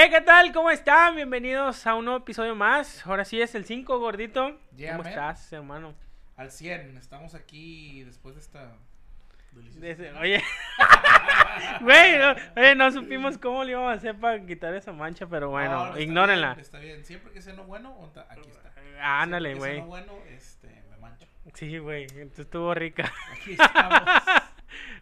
Eh, ¿qué tal? ¿Cómo están? Bienvenidos a un nuevo episodio más. Ahora sí es el 5, gordito. Yeah, ¿Cómo man. estás, hermano? Al 100, estamos aquí después de esta deliciosa Desde- oye, güey, no, oye, no supimos cómo le íbamos a hacer para quitar esa mancha, pero bueno, No, no, está ignórenla. bien, Está bien, siempre que sea no bueno, aquí está. Ah, Ándale, güey. no bueno, este, me mancho. Sí, güey, entonces estuvo rica. Aquí estamos.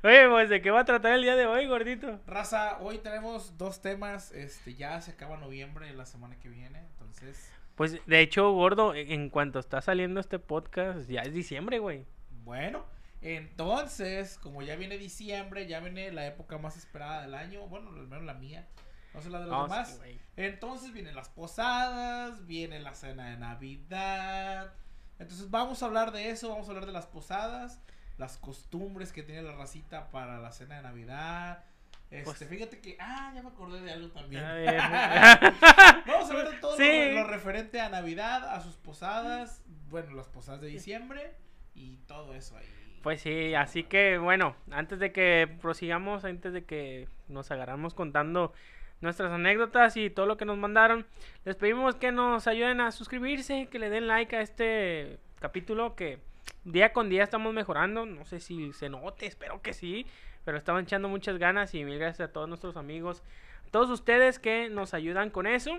Oye, pues, ¿de qué va a tratar el día de hoy, gordito? Raza, hoy tenemos dos temas, este, ya se acaba noviembre la semana que viene, entonces, Pues, de hecho, gordo, en cuanto está saliendo este podcast, ya es diciembre, güey. bueno, entonces, como ya viene diciembre, ya viene la época más esperada del año, bueno, al menos la mía, no sé la de los sí, demás. Entonces vienen las posadas, viene la cena de Navidad. Entonces vamos a hablar de eso, vamos a hablar de las posadas, las costumbres que tiene la racita para la cena de Navidad. Este, Pues- fíjate que, ah, ya me acordé de algo también. A ver. vamos a de todo lo- Sí. lo, referente a Navidad, a sus posadas, bueno, las posadas de diciembre y todo eso ahí. Pues sí, así que bueno, antes de que prosigamos, antes de que nos agarramos contando nuestras anécdotas y todo lo que nos mandaron, les pedimos que nos ayuden a suscribirse, que le den like a este capítulo que día con día estamos mejorando, no sé si se note, espero que sí, pero estamos echando muchas ganas y mil gracias a todos nuestros amigos, a todos ustedes que nos ayudan con eso.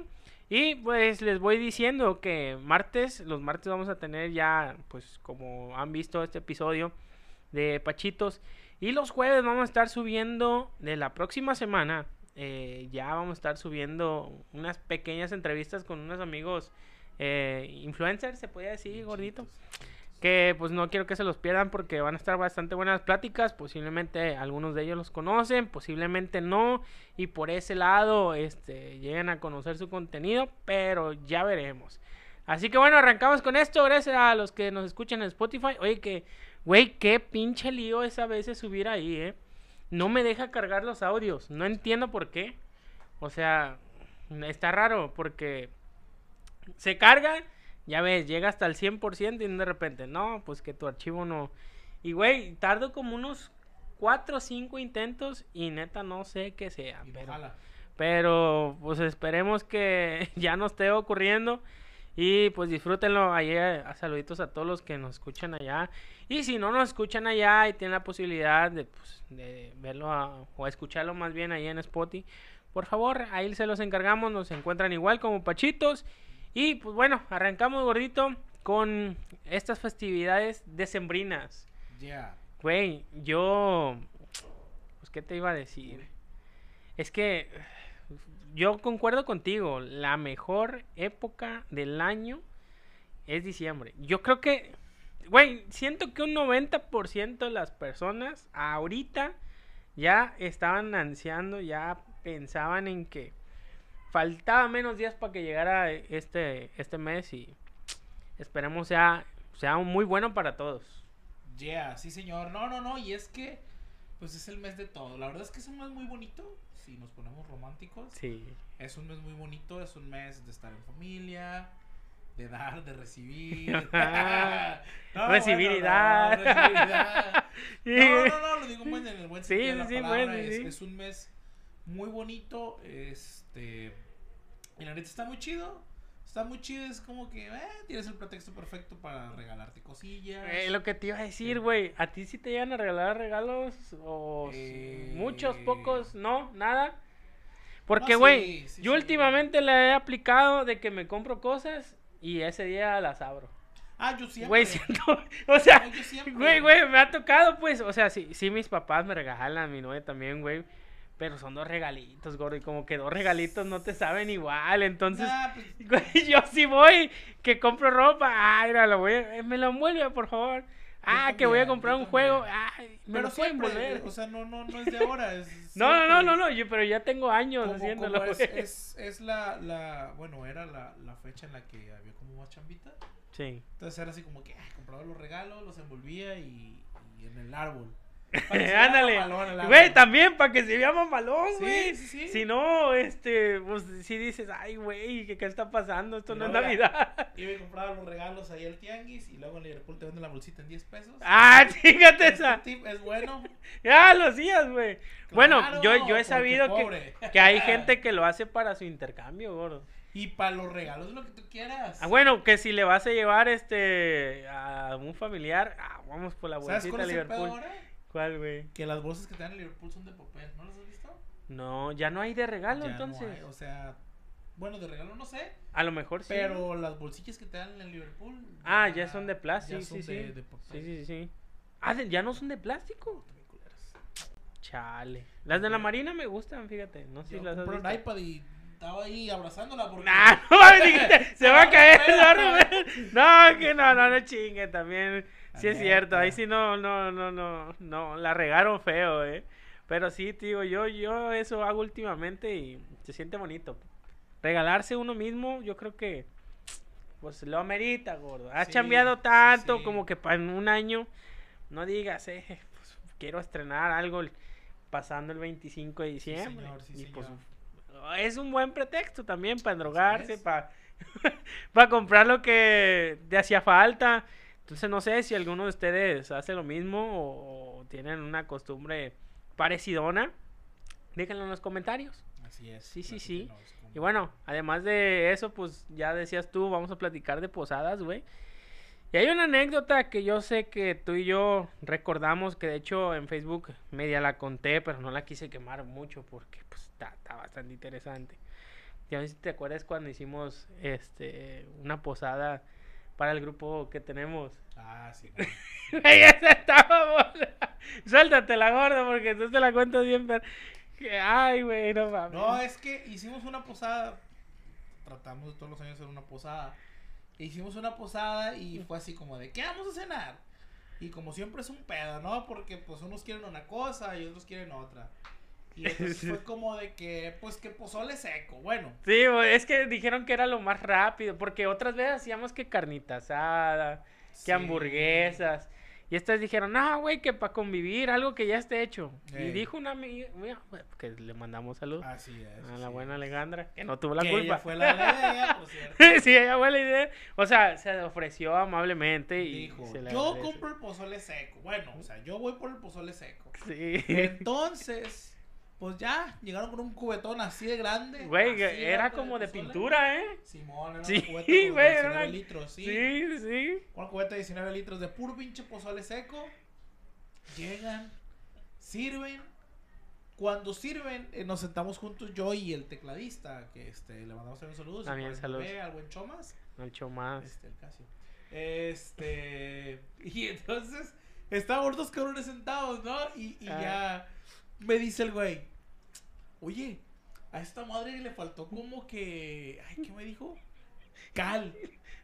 Y pues les voy diciendo que martes, los martes vamos a tener ya, pues como han visto este episodio de Pachitos. Y los jueves vamos a estar subiendo de la próxima semana. eh, ya vamos a estar subiendo unas pequeñas entrevistas con unos amigos eh, influencers, se podría decir, gordito. Que pues no quiero que se los pierdan porque van a estar bastante buenas pláticas. Posiblemente algunos de ellos los conocen, posiblemente no. Y por ese lado este, lleguen a conocer su contenido, pero ya veremos. Así que bueno, arrancamos con esto. Gracias a los que nos escuchan en Spotify. Oye, que, güey, qué pinche lío es a veces subir ahí, ¿eh? No me deja cargar los audios. No entiendo por qué. O sea, está raro porque se carga, ya ves, llega hasta el 100% y de repente, no, pues que tu archivo no. Y güey, tardo como unos 4 o 5 intentos y neta no sé qué sea. Y Pero, pues esperemos que ya no esté ocurriendo. Y pues disfrútenlo ahí. eh, Saluditos a todos los que nos escuchan allá. Y si no nos escuchan allá y tienen la posibilidad de, pues, de verlo a- o escucharlo más bien ahí en Spotify, por favor, ahí se los encargamos. Nos encuentran igual como Pachitos. Y pues bueno, arrancamos gordito con estas festividades decembrinas. Ya. Güey, yo. Pues, ¿qué te iba a decir? Es que. Yo concuerdo contigo. La mejor época del año es diciembre. Yo creo que. Güey, siento que un 90% de las personas ahorita ya estaban ansiando, ya pensaban en que faltaba menos días para que llegara este, este mes y esperemos sea, sea muy bueno para todos. Yeah, sí señor. No, no, no, y es que pues es el mes de todo. La verdad es que es un mes muy bonito, si nos ponemos románticos. Sí. Es un mes muy bonito, es un mes de estar en familia, de dar, de recibir. No, Recibir y no, dar. recibir y dar. No, no, no, lo digo en el buen Sí, sentido de la sí, sí, palabra. bueno, es, sí. es un mes muy bonito, este, y la neta está muy chido. Está muy chido, es como que eh, tienes el pretexto perfecto para regalarte cosillas. Eh, lo que te iba a decir, güey, ¿a ti sí te llegan a regalar regalos? ¿O Eh, muchos, pocos? ¿No? ¿Nada? Porque, No, güey, sí, sí, yo sí. últimamente le he aplicado de que me compro cosas y ese día las abro. Ah, yo siempre. Güey, siento, o sea, No, güey, güey, me ha tocado, pues, o sea, sí, sí, mis papás me regalan, mi novia también, güey, pero son dos regalitos, gordo, y como que dos regalitos no te saben igual, entonces... Nah, pues, yo sí voy, que compro ropa, ay, mira, lo voy a- eh, me lo envuelve, por favor. Ah, que voy a comprar un juego, ay, me pero lo pueden envolver. o sea, no, no, no es de ahora. Es No, no, no, no, no, yo, pero ya tengo años haciéndolo, es, es, es la, la, bueno, era la, la fecha en la que había como más chambita. Sí. Entonces era así como que ay, compraba los regalos, los envolvía y, y en el árbol. Ándale. Güey, también para que se vea mamalón, Sí, güey. sí, sí. Si no, este, pues si dices, ay, güey, ¿qué, ¿qué está pasando? Esto Y no es Navidad. Iba y compraba los regalos ahí al tianguis y luego en Liverpool te venden la bolsita en 10 pesos. Ah, fíjate Este esa. tip es bueno. Ya lo hacías, güey. Bueno, Claro, yo, yo he sabido que, que hay gente que lo hace para su intercambio, gordo. Y para los regalos lo que tú quieras. Ah, bueno, que si le vas a llevar este a un familiar, ah, vamos por la ¿Sabes bolsita pedo Liverpool. Ahora? ¿Cuál, güey? Que las bolsas que te dan en Liverpool son de papel. ¿No las has visto? No, ya no hay de regalo, Ya no entonces. hay, o sea, bueno, de regalo no sé. A lo mejor sí. Pero las bolsillas que te dan en Liverpool. Ah, ya son de plástico, ya sí, son sí. de- de papel. Sí, sí, sí. Ah, de- ya no son de plástico. Chale. Las de la Marina me gustan, fíjate. No sé Yo si las has compré un visto. iPad y estaba ahí abrazándola porque. Nah, no, dijiste, se va a caer, Espera, no, espera. Rubén. No, que no, no, no chingue, también. Sí es Ah, cierto, ahí sí no, no, no, no, no, la regaron feo, eh. Pero sí, tío, yo, yo eso hago últimamente y se siente bonito. Regalarse uno mismo, yo creo que, pues lo amerita, gordo. Has Sí, chambeado tanto sí. como que para en un año, no digas, eh, pues, quiero estrenar algo el- pasando el 25 de diciembre. señor, sí, y pues señor. es un buen pretexto también para endrogarse, es. para para comprar lo que te hacía falta. Entonces no sé si alguno de ustedes hace lo mismo o, tienen una costumbre parecidona. Déjenlo en los comentarios. Así es. Sí, sí, sí. Y bueno, además de eso, pues ya decías tú, vamos a platicar de posadas, güey. Y hay una anécdota que yo sé que tú y yo recordamos, que de hecho en Facebook media la conté, pero no la quise quemar mucho porque pues está, está bastante interesante. Ya ves si te acuerdas cuando hicimos este una posada para el grupo que tenemos. Ah, sí. güey. Esa buena. Suéltate la gorda porque tú te la cuentas bien, pero... Ay, güey, no mames. No, es que hicimos una posada. Tratamos todos los años de hacer una posada. Hicimos una posada y fue así como de, ¿qué vamos a cenar? Y como siempre es un pedo, ¿no? Porque pues unos quieren una cosa y otros quieren otra. Y entonces fue como de que, pues que pozole seco. Bueno, Sí, es que dijeron que era lo más rápido, porque otras veces hacíamos que carnita asada, que sí. hamburguesas. Y estas dijeron, no, güey, que para convivir, algo que ya esté hecho. Y Ey. dijo una amiga, mira, que le mandamos salud Así es. a la buena es. Alejandra, que no tuvo la Que culpa. ella fue la, idea, por cierto. sí, ella fue la idea. O sea, se ofreció amablemente y Dijo, se le yo agradece. compro el pozole seco. Bueno, o sea, yo voy por el pozole seco. Sí. Entonces, pues ya, llegaron con un cubetón así de grande. Güey, era como de pintura, ¿eh? Simón, era Sí, una cubeta como de güey, era 19 una- litros, sí. Sí, sí. Una cubeta de 19 litros de puro pinche pozole seco. Llegan, sirven. Cuando sirven, eh, nos sentamos juntos yo y el tecladista, que este, le mandamos también saludos. También el saludos. al buen Chomas. Mucho más. Este, el Casio. Este. Y entonces, estábamos dos cabrones sentados, ¿no? Y, y Ah. ya me dice el güey, oye, a esta madre le faltó como que. Ay, ¿qué me dijo? Cal.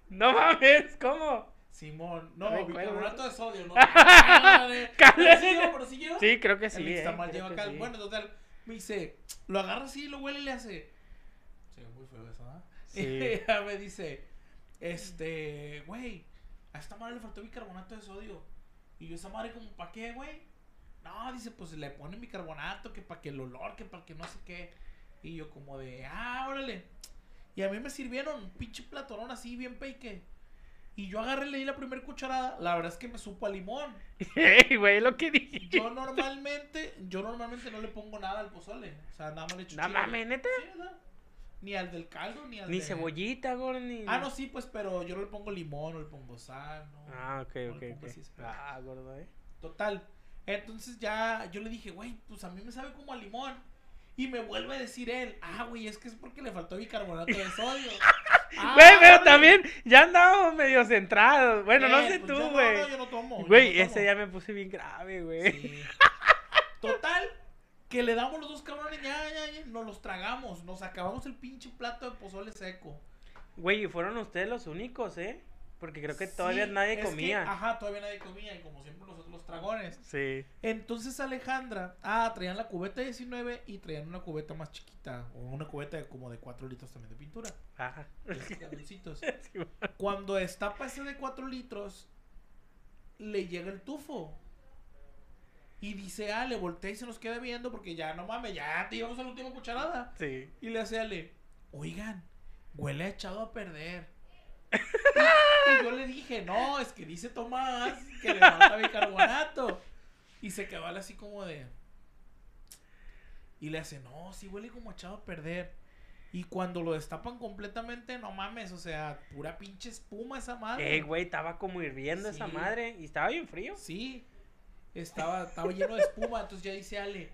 No mames, ¿cómo? Simón, No bicarbonato de sodio, ¿no? Cal. Cal. ¿Pero sí sí lleva? Sí, creo que sí. El eh, creo lleva cal. sí. Bueno, total, me dice, lo agarra así, lo huele y le hace. Se ve muy feo eso, ¿ah? Sí. Y ya me dice, este, güey, a esta madre le faltó bicarbonato de sodio. Y yo, esa madre, como, ¿para qué, güey? No, dice, pues le ponen bicarbonato, que para que el olor, que para que no sé qué. Y yo, como de, ah, órale. Y a mí me sirvieron un pinche platonón así, bien peike. Y yo agarré, le di la primera cucharada. La verdad es que me supo a limón. Ey, güey, lo que dije. Yo normalmente, yo normalmente no le pongo nada al pozole. O sea, nada más le echo No mames, neta. Sí, Ni al del caldo, ni al Ni de- cebollita, güey, ni. Ah, no, sí, pues, pero yo no le pongo limón, no le pongo sal, no. Ah, ok, no ok, ok. así. Ah, gordo, eh. Total. Entonces ya yo le dije, güey, pues a mí me sabe como a limón. Y me vuelve a decir él, ah, güey, es que es porque le faltó bicarbonato de sodio. Ah, Güey, pero también ya andábamos medio centrados. Bueno, no sé pues tú, no, güey. No, yo no tomo. Güey, no ese día me puse bien grave, güey. Sí. Total, que le damos los dos cabrones, ya, ya, ya, nos los tragamos, nos acabamos el pinche plato de pozole seco. Güey, y fueron ustedes los únicos, ¿eh? Porque creo que Sí, todavía nadie que, comía. ajá, todavía nadie comía, y como siempre nosotros los dragones. Sí. Entonces Alejandra, ah, traían la cubeta 19 y traían una cubeta más chiquita, o una cubeta de como de 4 litros también de pintura. Ajá. güey. Cuando destapa ese de 4 litros, le llega el tufo. Y dice Ale, voltea y se nos queda viendo porque ya no mames, ya te llevamos a la última cucharada. Sí. Y le hace Ale, oigan, huele a echado a perder. Y, y yo le dije, no, es que dice Tomás que le falta bicarbonato. Y se quedó así como de. Y le hace, no, sí huele como echado a perder. Y cuando lo destapan completamente, no mames, o sea, pura pinche espuma esa madre. Eh, güey, estaba como hirviendo esa madre y estaba bien frío. Sí, estaba, estaba lleno de espuma, entonces ya dice Ale.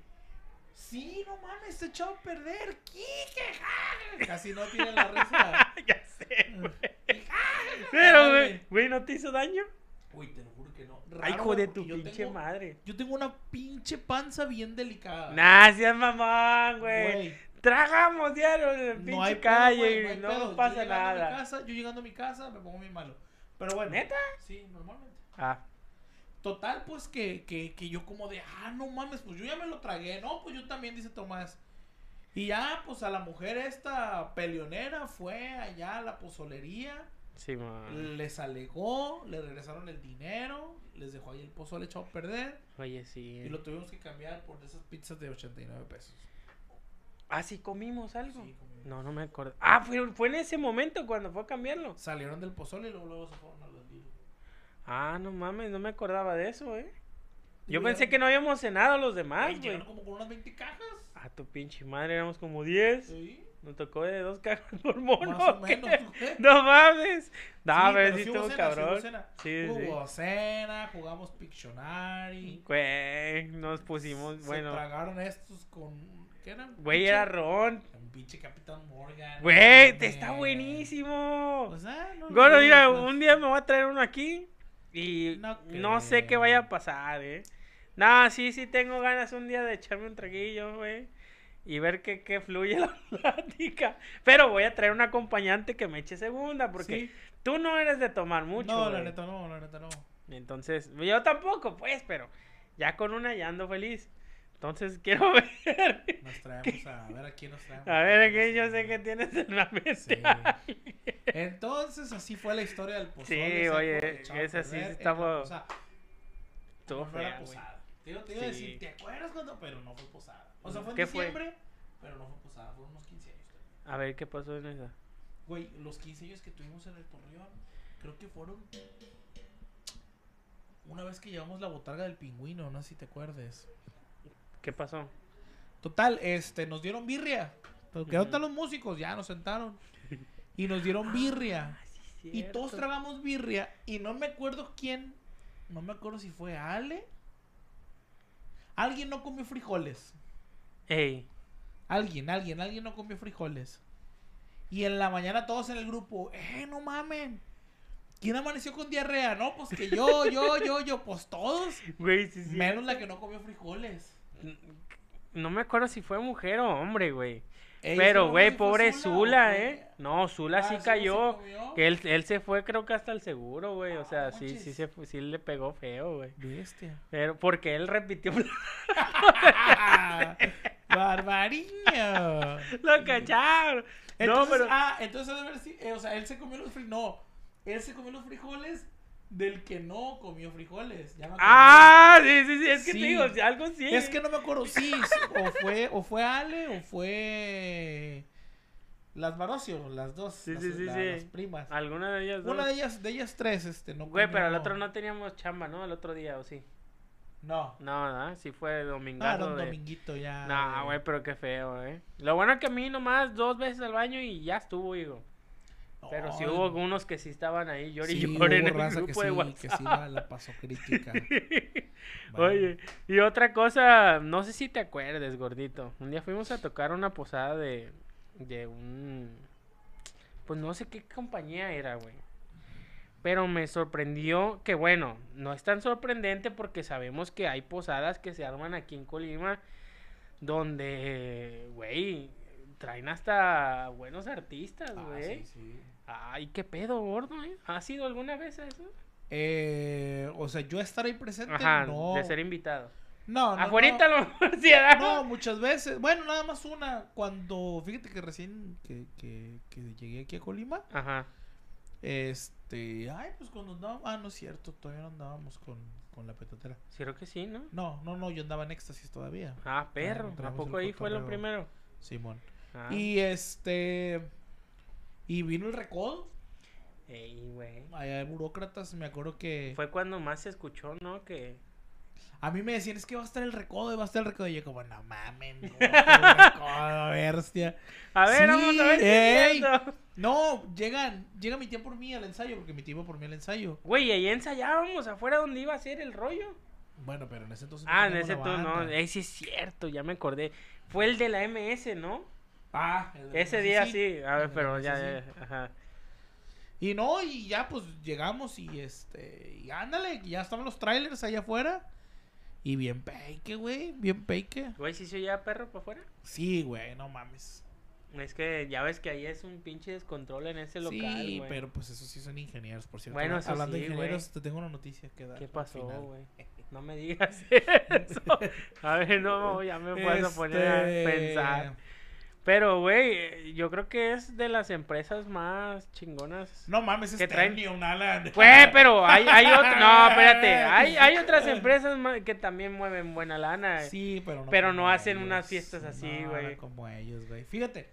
Sí, no mames, está echado a perder. Quique, ja". Casi no tiene la risa. ya sé, güey. Pero, güey, güey, ¿no te hizo daño? Uy, te lo juro que no. Ay, hijo güey, de tu pinche tengo- madre. Yo tengo una pinche panza bien delicada. Nah, seas mamón, güey. Güey, Tragamos diario en la pinche no hay pedo, calle güey, hay no nos Yo pasa llegando a mi nada. casa- yo llegando a mi casa me pongo bien malo. Pero bueno. ¿Neta? Sí, normalmente. Ah, Total, pues que, que, que yo como de, ah, no mames, pues yo ya me lo tragué. No, pues yo también, dice Tomás. Y ya, pues a la mujer esta peleonera fue allá a la pozolería, sí, man. les alegó, le regresaron el dinero, les dejó ahí el pozole echado a perder Oye, sí. y lo tuvimos que cambiar por esas pizzas de 89 pesos. Ah, sí, comimos algo. Sí, comimos. No, no me acuerdo. Ah, fue, fue en ese momento cuando fue a cambiarlo. Salieron del pozole y luego, luego se fueron a los libros. Ah, no mames, no me acordaba de eso, eh. Yo Llegaron- pensé que no habíamos cenado los demás, Güey, güey. llegaron como con unas 20 cajas. A tu pinche madre, éramos como 10. Sí, Nos tocó de dos cajas por mono. más o menos. No mames. No, Sí, pero sí sí estuvo cena, sí cabrón. cena. Sí, sí. Hubo cena, jugamos Pictionary. Güey, nos pusimos, Se bueno. tragaron estos con. ¿Qué eran? Güey, era ron. Un pinche Capitán Morgan. Güey, no te está buenísimo. Pues, ah, no, Gordo, no, mira, pues, un día me voy a traer uno aquí y No no, sé qué vaya a pasar, eh. Nah, sí, sí tengo ganas un día de echarme un traguillo, güey. Y ver que, que fluye la plática. Pero voy a traer un acompañante que me eche segunda, porque Sí. tú no eres de tomar mucho. No, la neta no, la neta no. Entonces, yo tampoco, pues, pero ya con una ya ando feliz. Entonces quiero ver. Nos traemos a, a ver a quién nos traemos. A ver, aquí yo sé que tienes en la mente. Sí. Entonces, así fue la historia del pozole. Sí, oye, esa sí posada. Estuvo fea, güey. Te iba, te iba a decir, ¿te acuerdas cuando? Pero no fue posada. O sea, fue en ¿Qué fue? diciembre, pero no fue posada. Fueron unos 15 años. también. A ver, ¿qué pasó en esa? Güey, los 15 años que tuvimos en el Torreón, creo que fueron. Una vez que llevamos la botarga del pingüino, no sé si te acuerdes. ¿Qué pasó? Total, este, nos dieron birria. Porque Ujú. ahorita los músicos ya nos sentaron. Y nos dieron birria. Y todos tragamos birria. Y no me acuerdo quién. No me acuerdo si fue Ale. Alguien no comió frijoles. Ey, Alguien, alguien, alguien no comió frijoles. Y en la mañana todos en el grupo, eh, no mamen. ¿Quién amaneció con diarrea? No, pues que yo, yo, yo, yo, pues todos. güey, sí, sí. Menos la que no comió frijoles. No me acuerdo si fue mujer o hombre, güey. Ey, Pero, güey, pobre Zula. ¿eh? No, Zula Ah, sí cayó. Que él, él se fue, creo que hasta el seguro, güey. O sea, sí, sí, se, fue- sí le pegó feo, güey. Bestia. Pero porque él repitió. Barbariño. Lo cacharon. No, Entonces, pero. ah, entonces, a ver si, eh, o sea, él se comió los frijoles. No, él se comió los frijoles del que no comió frijoles. Ya me. Ah, sí, sí, sí. Es que Sí. te digo, algo sí. Es que no me acuerdo si o fue, o fue Ale o fue las Marocio, las dos, Sí, las, sí, sí, la- sí. las primas. Alguna de ellas dos. Una de ellas, de ellas tres, este, no Güey, pero el otro no teníamos chamba, ¿no? El otro día, ¿o sí? No. No, ¿verdad? Sí fue Ah, domingazo un de... dominguito ya. No, de- güey, pero qué feo, ¿eh? Lo bueno es que a mí nomás dos veces al baño y ya estuvo, hijo. Pero sí No, hubo unos que sí estaban ahí, llori sí, y en el grupo que de sí, WhatsApp. que sí la, la pasó crítica. Oye, y otra cosa, no sé si te acuerdes, gordito. Un día fuimos a tocar una posada de, de un... Pues no sé qué compañía era, güey. Pero me sorprendió que, bueno, no es tan sorprendente porque sabemos que hay posadas que se arman aquí en Colima donde, güey, traen hasta buenos artistas, Ah, güey. sí, sí. Ay, qué pedo, gordo, ¿eh? ¿Has ido alguna vez a eso? Eh, o sea, yo estar ahí presente, Ajá, no. de ser invitado. No, no, Afuerita no. lo. No, muchas veces. Bueno, nada más una. Cuando, fíjate que recién que, que, que llegué aquí a Colima, Ajá. Este, ay, pues cuando andábamos, ah, no es cierto, todavía no andábamos con, con la petatera. Creo que sí, ¿no? No, no, no, yo andaba en éxtasis todavía. Ah, perro. ¿A poco ahí fue lo primero? Simón. Ah. Y este, y vino el recodo. Ey, güey. Allá de burócratas, me acuerdo que Fue cuando más se escuchó, ¿no? Que... a mí me decían, es que va a estar el recodo, va a estar el recodo. Y yo como, no mames, no, recodo, bestia. A ver, Sí, vamos a ver ey. No, llegan, llega mi tía por mí al ensayo, porque mi tía iba por mí al ensayo. Güey, ahí ensayábamos afuera donde iba a ser el rollo. Bueno, pero en ese entonces no Ah, en ese tú no. Ey, sí es cierto, ya me acordé. Fue el de la MS, ¿no? Ah, Ese día MC. sí. A ver, pero ya, ya, ajá. Y no, y ya pues llegamos y este, y ándale, ya estaban los trailers allá afuera. Y bien peike, güey, bien peike. Güey, ¿sí se oía perro para afuera? Sí, güey, no mames. Es que ya ves que ahí es un pinche descontrol en ese local, sí, güey. pero pues eso sí son ingenieros, por cierto. Bueno, eso Hablando de ingenieros, te tengo una noticia que dar. ¿Qué pasó, güey? No me digas eso. A ver, no, ya me puedes a poner a Este, pensar. Pero, güey, eh, yo creo que es de las empresas más chingonas. No mames, es que traen- Ternium, Alan. Güey, pero hay, hay otra, no, espérate, hay, hay otras empresas que también mueven buena lana. Sí, pero no. Pero no hacen ellos. unas fiestas así, güey. no como ellos, güey. Fíjate.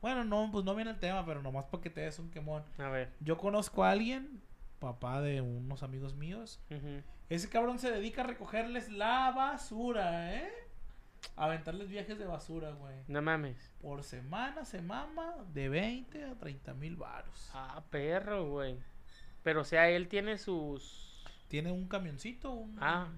Bueno, no, pues no viene el tema, pero nomás para que te des un quemón. A ver. Yo conozco a alguien, papá de unos amigos míos. Ese cabrón se dedica a recogerles la basura, ¿eh? Aventarles viajes de basura, güey. No mames. Por semana se mama de 20 a 30 mil baros. Ah, perro, güey. Pero, o sea, él tiene sus... Tiene un camioncito, un, Ah.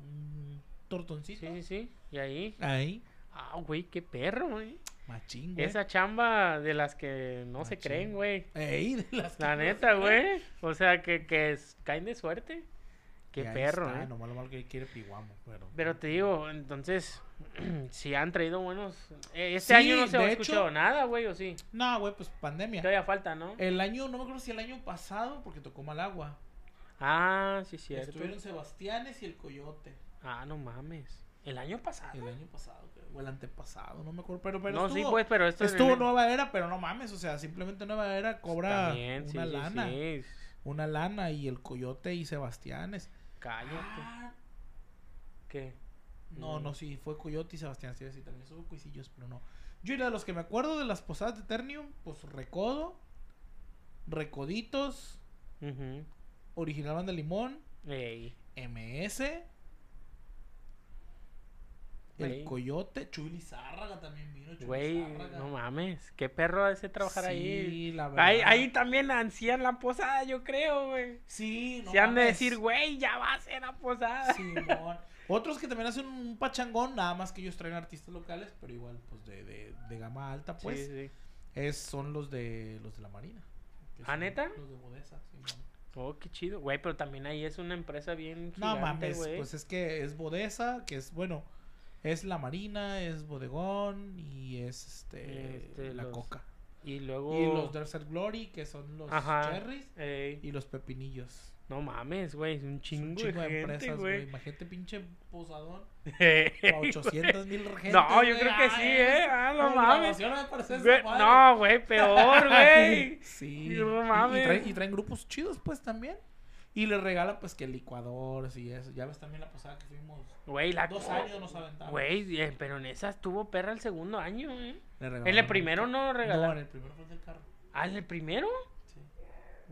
un tortoncito. Sí, sí, sí. Y ahí. Ahí, Ah, güey, qué perro, güey. machín, güey. Esa chamba de las que no se creen, güey. Ey, de las que La no neta, güey. O sea, que, que es- caen de suerte. Qué perro, está, ¿eh? Nomás lo malo que quiere piguamo, pero... Pero te digo, entonces, si han traído buenos... eh, Este Sí, año no se ha escuchado hecho- nada, güey, ¿o sí? No, güey, pues pandemia. Todavía falta, ¿no? El año, no me acuerdo si el año pasado, porque tocó Malagua. Ah, sí, cierto. Estuvieron Sebastianes y el Coyote. Ah, no mames. ¿El año pasado? El año pasado, creo, o el antepasado, no me acuerdo. Pero, pero no, estuvo, sí, pues, pero esto es estuvo Nueva Era, pero no mames, o sea, simplemente Nueva Era cobra sí, una sí, lana. sí. Una lana y el Coyote y Sebastianes. Cállate. Ah, ¿Qué? No, Mm. no, sí, fue Coyote y Sebastián, sí, sí, también estuvo cuisillos, pero no. Yo era de los que me acuerdo de las posadas de Ternium, pues Recodo, Recoditos. Original Banda Limón, Ey. MS, El Ey. Coyote, Chuy Lizárraga también vino. Chuy Güey, no mames. Qué perro ese trabajar ahí. Sí, la verdad. Ahí, ahí también ansían la posada, yo creo, güey. Sí, no Se han de decir, güey, ya va a ser la posada. Simón. Otros que también hacen un pachangón, nada más que ellos traen artistas locales, pero igual, pues de, de, de gama alta, pues, sí, sí. es, son los de los de la Marina. ¿Ah, neta? Los de Bodesa, Simón. Oh, qué chido. Güey, pero también ahí es una empresa bien No gigante, mames, güey. pues es que es Bodesa, que es, bueno, es la Marina, es Bodegón y es este, Este, la los- Coca. Y luego... Y los Desert Glory, que son los Ajá. cherries, Ey, y los pepinillos. No mames, güey, es un Es chingo, un chingo de, de gente, empresas, güey. Imagínate pinche posadón. A 800 mil gente. No, yo güey. creo que sí, ¿eh? Ah, no mames. No, güey, peor, güey. Sí. No Y- mames. Y, traen, y traen grupos chidos, pues, también. Y les regalan, pues, que licuadores y eso. Ya ves también la pasada que fuimos. Güey, la Dos años nos aventamos. Güey, pero en esa estuvo perra el segundo año, ¿eh? Le En el primero no No, regalaron. en el primero fue el del carro. Ah, en el primero.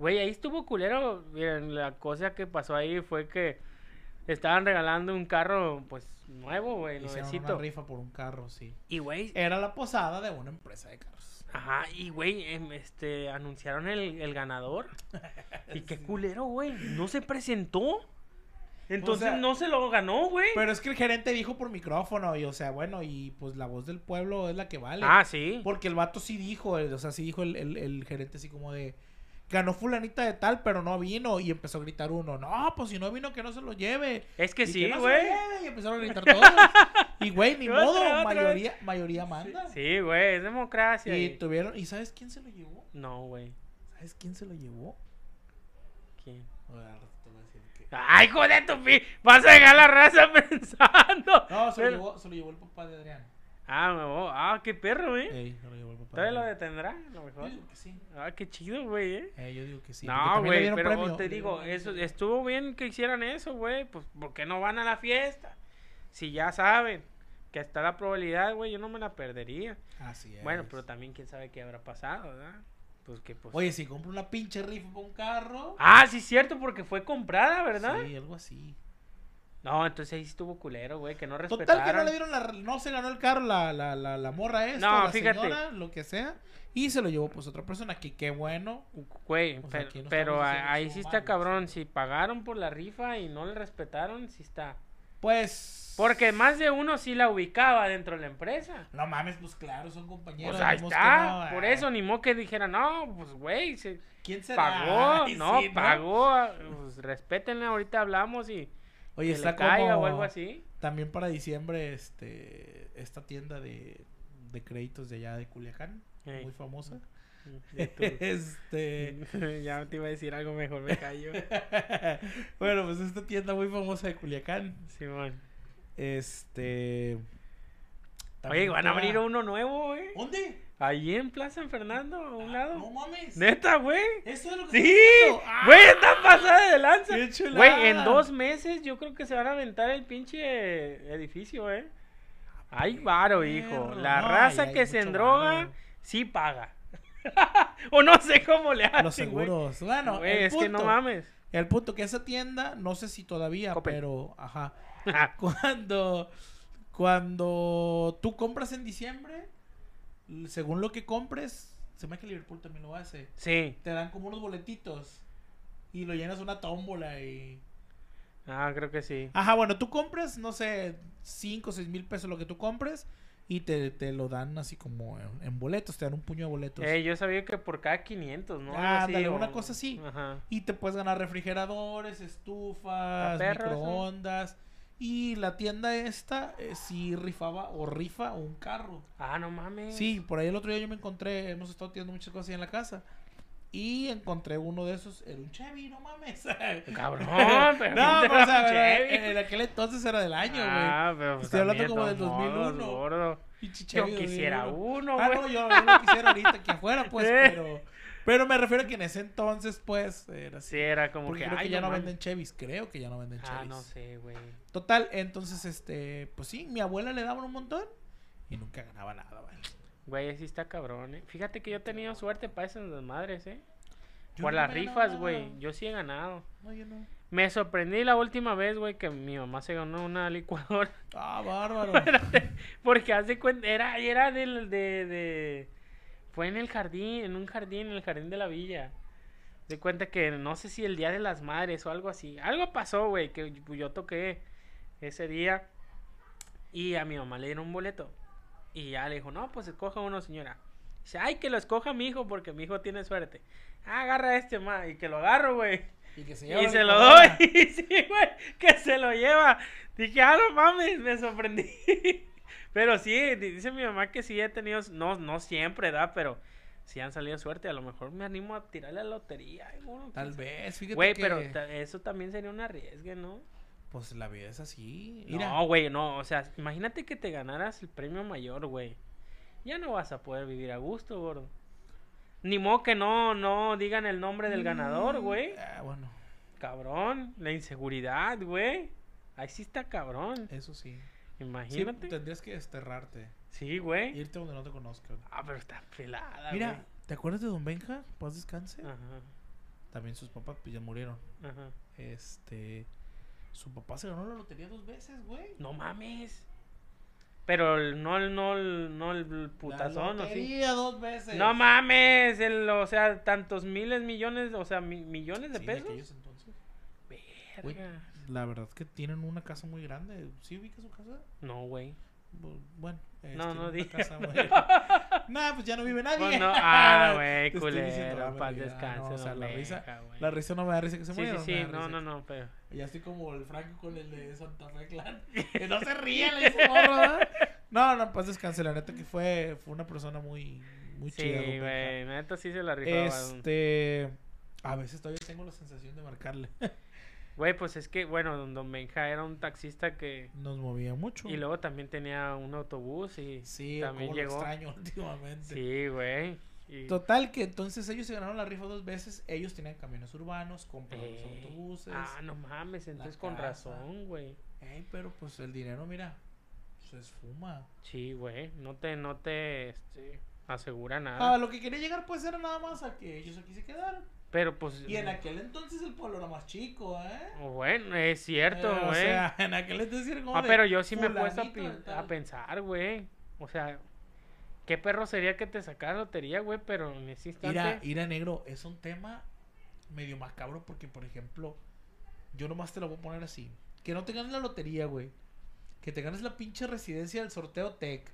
Güey, ahí estuvo culero. Miren, la cosa que pasó ahí fue que estaban regalando un carro, pues, nuevo, güey, nuevecito. una rifa por un carro, sí. Y, güey, Era la posada de una empresa de carros. ajá, y, güey, em, este, anunciaron el, el ganador. Y qué culero, güey. No se presentó. Entonces sea, no se lo ganó, güey. Pero es que el gerente dijo por micrófono, y o sea, bueno, y pues la voz del pueblo es la que vale. Ah, sí. Porque el vato sí dijo, o sea, sí dijo el, el, el gerente así como de... Ganó fulanita de tal, pero no vino. Y empezó a gritar uno, no, pues si no vino, que no se lo lleve. Es que Y sí, no güey. lleve, Y empezaron a gritar todos. y güey, ni modo, otra. mayoría, mayoría manda. Sí, güey, es democracia. Y y- tuvieron, ¿y sabes quién se lo llevó? No, güey. ¿Sabes quién se lo llevó? ¿Quién? Ay, joder, tu pi. Vas a dejar la raza pensando. No, se lo, Pero- llevó, se lo llevó el papá de Adrián. Ah, me voy. Ah, qué perro, eh. Ey, lo llevó el papá. Todavía lo detendrá, a lo Yo mejor. digo que sí. Ah, qué chido, güey, eh. Eh, yo digo que sí. porque no, también le güey, dieron pero premio. te digo, eso estuvo bien que hicieran eso, güey. Pues, ¿por qué no van a la fiesta? Si ya saben que está la probabilidad, güey, yo no me la perdería. Así es. Bueno, pero también quién sabe qué habrá pasado, ¿verdad? Pues que pues. Oye, si compro una pinche rifa para un carro. Ah, sí, cierto, porque fue comprada, ¿verdad? Sí, algo así. No, entonces ahí sí estuvo culero, güey, que no respetaron. Total que no le dieron la... No se ganó el carro la, la, la, la morra esta, No, la fíjate. señora, lo que sea. Y se lo llevó pues otra persona, que qué bueno. Güey, O sea, pero, no pero ahí sí está cabrón. Si pagaron por la rifa y no le respetaron, sí está. Pues... Porque más de uno sí la ubicaba dentro de la empresa. No mames, pues claro, son compañeros. Pues ahí está. no, por eh. eso ni modo que dijera, no, pues güey, se ¿Quién será? pagó, Ay, no, sí, pagó. Pues respétenle, ahorita hablamos y Oye, que está le caiga como... o algo así. También para diciembre, este... Esta tienda de, de créditos de allá de Culiacán. Muy famosa. Tú- este... ya te iba a decir algo mejor, me callo. bueno, pues esta tienda muy famosa de Culiacán. Simón. Este... Oye, van a abrir uno nuevo, güey. ¿Dónde? Ahí en Plaza San Fernando, a un lado. Ah, No mames. Neta, güey. Eso es lo que Sí. ¡Ah! güey, está pasada de lanza. Güey, en dos meses yo creo que se van a aventar el pinche edificio, eh. Hay varo, hijo. La no, raza hay que se endroga, varo. sí paga. o no sé cómo le hacen, Los seguros. Bueno, Güey, el es que no mames. El punto que esa tienda, no sé si todavía, pero ajá. Cuando cuando tú compras en diciembre, según lo que compres, se me hace que Liverpool también lo hace. sí. Te dan como unos boletitos y lo llenas una tómbola y Ah, creo que sí. Ajá, bueno, tú compras, no sé, 5 o 6 mil pesos lo que tú compres y te, te lo dan así como en, en boletos, te dan un puño de boletos. Eh, yo sabía que por cada 500, ¿no? Ah, o- una cosa así. Ajá. Y te puedes ganar refrigeradores, estufas, eso. Y la tienda esta eh, sí rifaba o rifa un carro. Ah, no mames. Sí, por ahí el otro día yo me encontré, hemos estado teniendo muchas cosas ahí en la casa. Y encontré uno de esos, era un Chevy, no mames. Cabrón, pero no, ¿quién te pero, o sea, Chevy? en aquel entonces era del año, güey. Ah, pero pues Estoy hablando como de del todos modos, 2001. gordo. Yo quisiera 2001. uno, Ah, güey. no, yo, yo lo quisiera ahorita que fuera, pues, pero... Pero me refiero a que en ese entonces, pues, era así. Sí, era como Porque que. creo que ay, ya no venden Chevys, creo que ya no venden Chevys. Ah, no sé, güey. Total, entonces, este, pues sí, mi abuela le daban un montón y nunca ganaba nada, güey. Güey, sí está cabrón, eh. Fíjate que yo he tenido suerte para esas madres, eh. Yo Por no las rifas, güey. Yo sí he ganado. No, yo no. Me sorprendí la última vez, güey, que mi mamá se ganó una licuadora. Ah, bárbaro. Porque hace cuenta, era, era del, de, de, fue en el jardín, en un jardín, en el jardín de la villa. De cuenta que no sé si el día de las madres o algo así. Algo pasó, güey, que yo- yo toqué ese día. Y a mi mamá le dieron un boleto. Y ya le dijo, no, pues escoja uno, señora. Dice, ay, que lo escoja mi hijo porque mi hijo tiene suerte. Ah, agarra este, ma. Y que lo agarro, güey. Y que se, Y lleva la se lo doy. Y sí, güey, que se lo lleva. Dije, ah, no mames, me sorprendí. Pero sí, di- dice mi mamá que sí he tenido, no, no siempre, ¿da? Pero sí han salido suerte. A lo mejor me animo a tirarle a la lotería. alguno, Tal vez, fíjate Güey, que... pero eso también sería un arriesgue, ¿no? Pues la vida es así. Mira, No, güey, no. O sea, imagínate que te ganaras el premio mayor, güey. Ya no vas a poder vivir a gusto, gordo. Ni modo que no, no digan el nombre del ganador, Mm, güey. Ah, bueno, Cabrón, la inseguridad, güey. Ahí sí está cabrón. eso sí. Sí, Imagínate. tendrías que desterrarte. Sí, güey. Irte donde no te conozcan. Ah, pero está pelada, Mira, ¿te acuerdas de Don Benja? Paz descanse. güey. Ajá, También sus papás pues, ya murieron. ajá. Este. Su papá se ganó la lotería dos veces, güey. No mames. Pero el- no, el- no, el- no el putazón, la ¿o sí? lotería dos veces. No mames, el, o sea, tantos miles, millones, o sea, mi- millones de Sí, en pesos. aquellos entonces. Güey, Verga. La verdad es que tienen una casa muy grande. ¿Sí ubica su casa? No, güey. Bu- Bueno. eh, No, no muy- Nah, pues ya no vive nadie. Pues no, ah, güey, diciendo culero, la paz descanse, no, o sea, la risa, la risa no me da risa que se Sí, sí, murieron. sí, da no, no, no, pero... Ya estoy como el Franco con el de Santa Fe Clan. Que no se ríe, le morro, ¿verdad? No, no, pues descanse. La neta que fue, fue una persona muy, muy Sí, chida. Benja. güey, neta sí se la rifaba. Este. A veces todavía tengo la sensación de marcarle. Güey, pues es que, bueno, don Don Benja era un taxista que... Nos movía mucho. Y luego también tenía un autobús y Sí, también lo llegó. extraño últimamente. Sí, güey. y- Total, que entonces ellos se ganaron la rifa dos veces. Ellos tenían camiones urbanos, compraron los autobuses. Ah, no mames, entonces con razón, güey. Ey, pero pues el dinero, mira, se esfuma. Sí, güey, no te, no te, este, asegura Ah, nada. lo que quería llegar pues era nada más a que ellos aquí se quedaran. Pero pues, Y en aquel entonces el pueblo era más chico, ¿eh? bueno, es cierto, Eh, güey. o sea, en aquel entonces era como ah, de pero yo sí me he puesto a pensar, güey. O sea, ¿qué perro sería que te sacara lotería, güey? Pero en ese instante... Mira, Ira Negro, es un tema medio macabro porque, por ejemplo, yo nomás te lo voy a poner así. Que no te ganes la lotería, güey. Que te ganes la pinche residencia del sorteo Tech.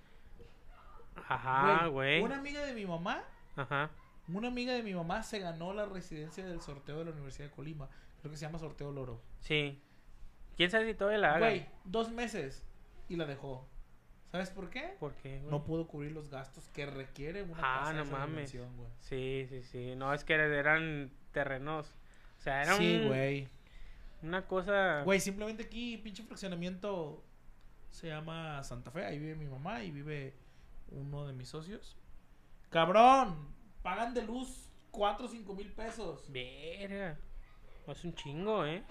Ajá, güey. Una amiga de mi mamá, Ajá. Una amiga de mi mamá se ganó la residencia del sorteo de la Universidad de Colima. Creo que se llama Sorteo Loro. Sí. ¿Quién sabe si todavía la haga? Güey, dos meses y la dejó. ¿Sabes por qué? ¿Por qué, güey? No pudo cubrir los gastos que requiere una Ah, casa de esa mames. dimensión, güey. Sí, sí, sí. No, es que eran terrenos. O sea, era Sí, un- güey. una cosa... Güey, simplemente aquí, pinche fraccionamiento se llama Santa Fe. Ahí vive mi mamá y vive uno de mis socios. Cabrón, pagan de luz 4 o 5 mil pesos. Verga. Es un chingo, ¿eh?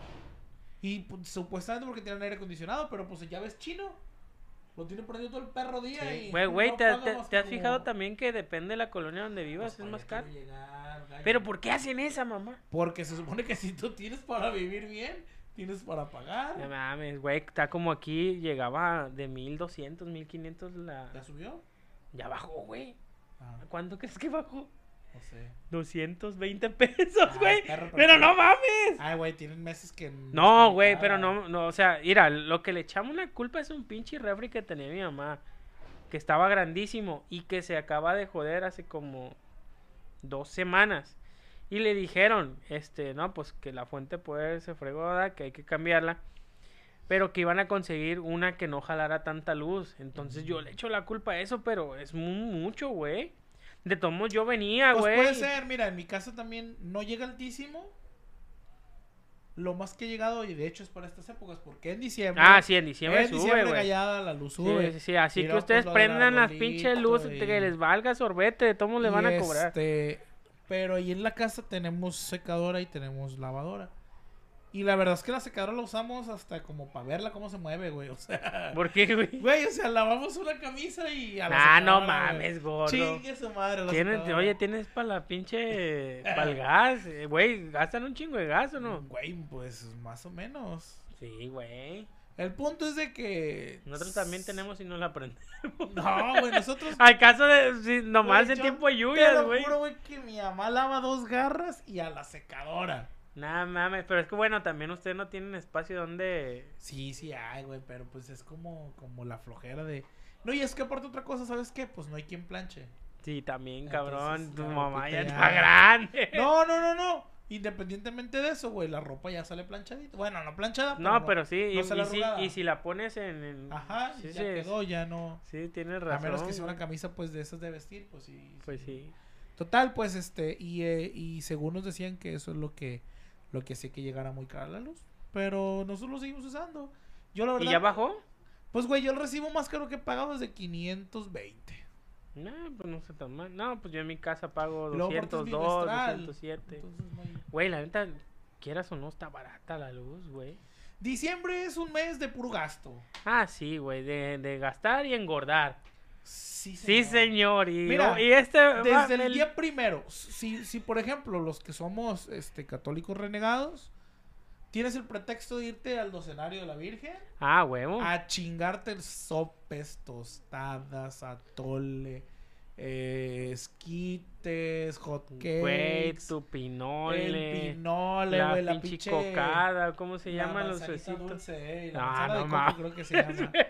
Y pues, supuestamente porque tienen aire acondicionado, pero pues ya ves chino. Lo tiene prendido todo el perro día Sí. y. Güey, no güey, ¿te, has fijado también que depende de la colonia donde vivas? Pues, es más caro. llegar. Pero ¿por qué hacen esa, mamá? Porque se supone que si tú tienes para vivir bien, tienes para pagar. No mames, güey, está como aquí, llegaba de 1200, 1500 la... ¿Ya subió? Ya bajó, güey. Ah, ¿Cuánto crees que bajó? No sé. 220 pesos, Ay, güey. pero no mames. Ay, güey, tienen meses que. No, güey, pero no, no, o sea, mira, lo que le echamos la culpa es un pinche refri que tenía mi mamá, que estaba grandísimo y que se acaba de joder hace como dos semanas. Y le dijeron, este, no, pues que la fuente poder se fregó, que hay que cambiarla. Pero que iban a conseguir una que no jalara tanta luz. Entonces yo le echo la culpa a eso, pero es mu- mucho, güey. De todos modos, yo venía, Pues güey. puede ser, mira, en mi casa también no llega altísimo. Lo más que he llegado, y de hecho es para estas épocas, porque en diciembre. Ah, sí, en diciembre en sube, diciembre güey. gallada la luz sube. sí, sí, así que ustedes pues, prendan las pinches luces y- que les valga sorbete, de todos modos le van a cobrar. Este, pero ahí en la casa tenemos secadora y tenemos lavadora. Y la verdad es que la secadora la usamos hasta como para verla cómo se mueve, güey. O sea, ¿Por qué, güey? güey, o sea, lavamos una camisa y a la Ah, no mames, gordo. Chingue su madre la Tienes, secadora. oye, tienes para la pinche. para el gas. eh, Güey, gastan un chingo de gas o no? Güey, pues más o menos. Sí, güey. El punto es de que. Nosotros también tenemos y no la prendemos. No, güey, nosotros. Al caso de. Sí, nomás Güey, en yo tiempo de Te lluvias, lo güey. juro, güey, que mi mamá lava dos garras y a la secadora. Nada mames, pero es que bueno, también ustedes no tienen espacio donde. Sí, sí hay, güey, pero pues es como, como la flojera de... No, y es que aparte otra cosa, ¿sabes qué? Pues no hay quien planche. Sí, también, Entonces, cabrón. Tu mamá ya está ya- grande. No, no, no, no. Independientemente de eso, güey, la ropa ya sale planchadita. Bueno, no planchada, pero... No, pero sí, y, no y si, y si la pones en. en- Ajá, sí, ya sí, quedó, ya no... Sí, tienes A razón. menos que sea una camisa, pues, de esas de vestir, pues sí. Pues sí. Total, pues, este, y, eh, y según nos decían que eso es lo que, lo que hacía que llegara muy cara la luz. Pero nosotros lo seguimos usando. Yo la verdad... ¿Y ya bajó? Pues, güey, yo el recibo más caro que he pagado es de 520. No, pues no está tan mal. No, pues yo en mi casa pago Y luego aparte es 202, bimestral. 207. Entonces, no hay- Güey, la neta, quieras o no, está barata la luz, güey. Diciembre es un mes de puro gasto. Ah, sí, güey, de, de gastar y engordar. Sí, Sí, señor. Y, Mira, y este... va- Desde el el- día primero, si, si por ejemplo los que somos este, católicos renegados, tienes el pretexto de irte al docenario de la Virgen Ah, huevo. a chingarte sopes, tostadas, atole, eh, esquites, hot Güey, tu el pinole. pinole, la güey, la pinche cocada, ¿cómo se la llaman los huesitos? dulce, eh, la No, manzana de no coco creo que se llama.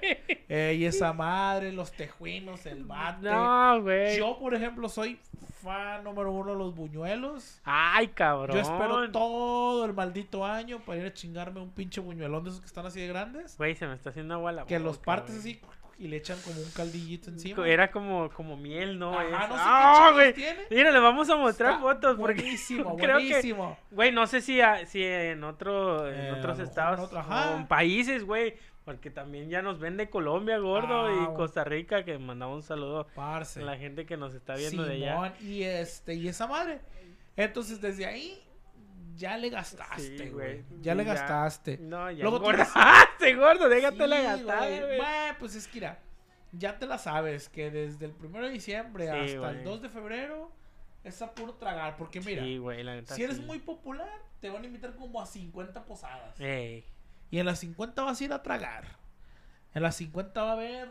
Eh, y esa madre, los tejuinos, el bate. No, güey. Yo, por ejemplo, soy fan número uno de los buñuelos. Ay, cabrón. Yo espero todo el maldito año para ir a chingarme un pinche buñuelón de esos que están así de grandes. Güey, se me está haciendo agua la Que los boca, partes así y le echan como un caldillito encima. Era como, como miel, ¿no? Ajá, no sé ¡Ah, güey! tiene. Mira, le vamos a mostrar Está fotos porque Buenísimo, creo que- buenísimo. Güey, no sé si, a- si en, otro, en Eh, otros en estados otro, o en países, güey. Porque también ya nos vende Colombia, gordo, Ah, y. Costa Rica, que mandamos un saludo Parce. a la gente que nos está viendo de allá. Y este, y esa madre. Entonces, desde ahí, ya le gastaste, güey. Ya le Ya. gastaste. No, ya Luego tú engordaste, gordo, déjate la Sí, gastada, güey. güey. Pues es que mira, ya te la sabes, que desde el 1 de diciembre Sí, hasta el güey. 2 de febrero es a puro tragar. Porque mira, la neta si eres muy popular, te van a invitar como a 50 posadas. Ey, Y en las 50 vas a ir a tragar. En las 50 va a haber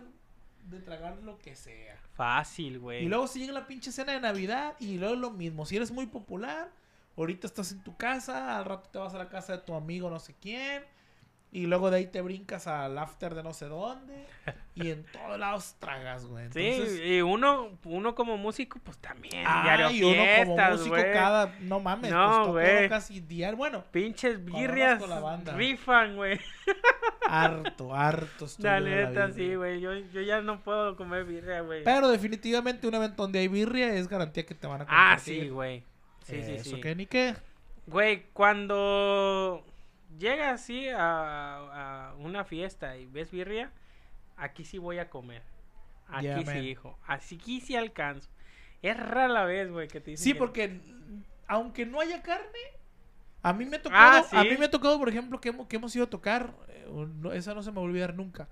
de tragar lo que sea. fácil, güey. Y luego si llega la pinche cena de Navidad y luego lo mismo. Si eres muy popular, ahorita estás en tu casa, al rato te vas a la casa de tu amigo no sé quién. Y luego de ahí te brincas al after de no sé dónde. Y en todos lados tragas, güey. Sí, y uno, uno como músico, pues también. ah, diario y uno como músico güey. cada... No mames, No, pues güey. uno casi diario. Bueno, Pinches birrias con la banda. rifan, güey. harto, harto La neta, sí, güey. Yo, yo ya no puedo comer birria, güey. Pero definitivamente un evento donde hay birria es garantía que te van a Ah, compartir. sí, güey. Sí, sí, Eso sí. que ni qué. Güey, cuando llegas así a, a una fiesta y ves birria, aquí sí voy a comer. Aquí sí, man. hijo. Así aquí sí alcanzo. Es rara la vez, güey, que te dicen Sí, que- porque aunque no haya carne, a mí me ha Ah, tocado, a ¿sí? mí me ha tocado, por ejemplo, que hemos, que hemos ido a tocar, eh, no- esa no se me va a olvidar nunca.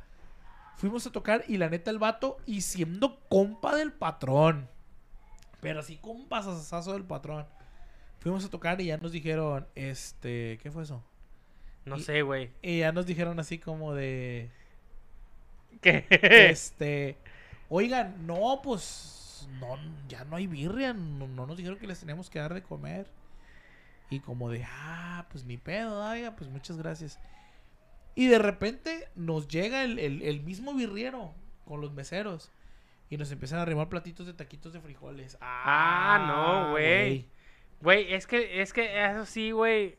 Fuimos a tocar y la neta el vato y siendo compa del patrón. Pero así compa sasazo del patrón. Fuimos a tocar y ya nos dijeron, este, ¿qué fue eso? No y- sé, güey. Y ya nos dijeron así como de, ¿Qué? este, oigan, no, pues, no, ya no hay birria, no, no nos dijeron que les teníamos que dar de comer. Y como de, ah, pues ni pedo, oiga, pues muchas gracias. Y de repente nos llega el, el- el mismo birriero con los meseros. Y nos empiezan a arrimar platitos de taquitos de frijoles. Ah, no, güey. Güey, es que, es que eso sí, güey.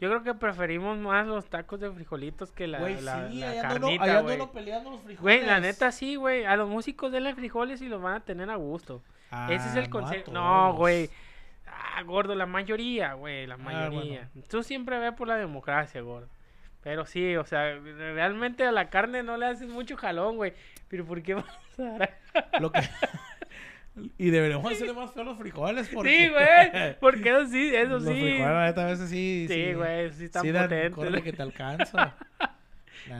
Yo creo que preferimos más los tacos de frijolitos que la, Güey, la, sí, la uno- carnita, güey. peleando los frijoles. Güey, la neta sí, güey. A los músicos denle frijoles y los van a tener a gusto. Ese es Ah, el no consejo. No, güey. Ah, gordo, la mayoría, güey, la Ah, mayoría. Tú siempre ves por la democracia, gordo. Pero sí, o sea, realmente a la carne no le haces mucho jalón, güey. Pero ¿por qué vamos a? Lo que... y deberíamos hacerle más feo a los frijoles. Porque... Sí, güey. Porque eso sí, eso Los sí. frijoles, la neta, a veces sí. Sí, güey, sí están sí potentes. córrele que te alcanza.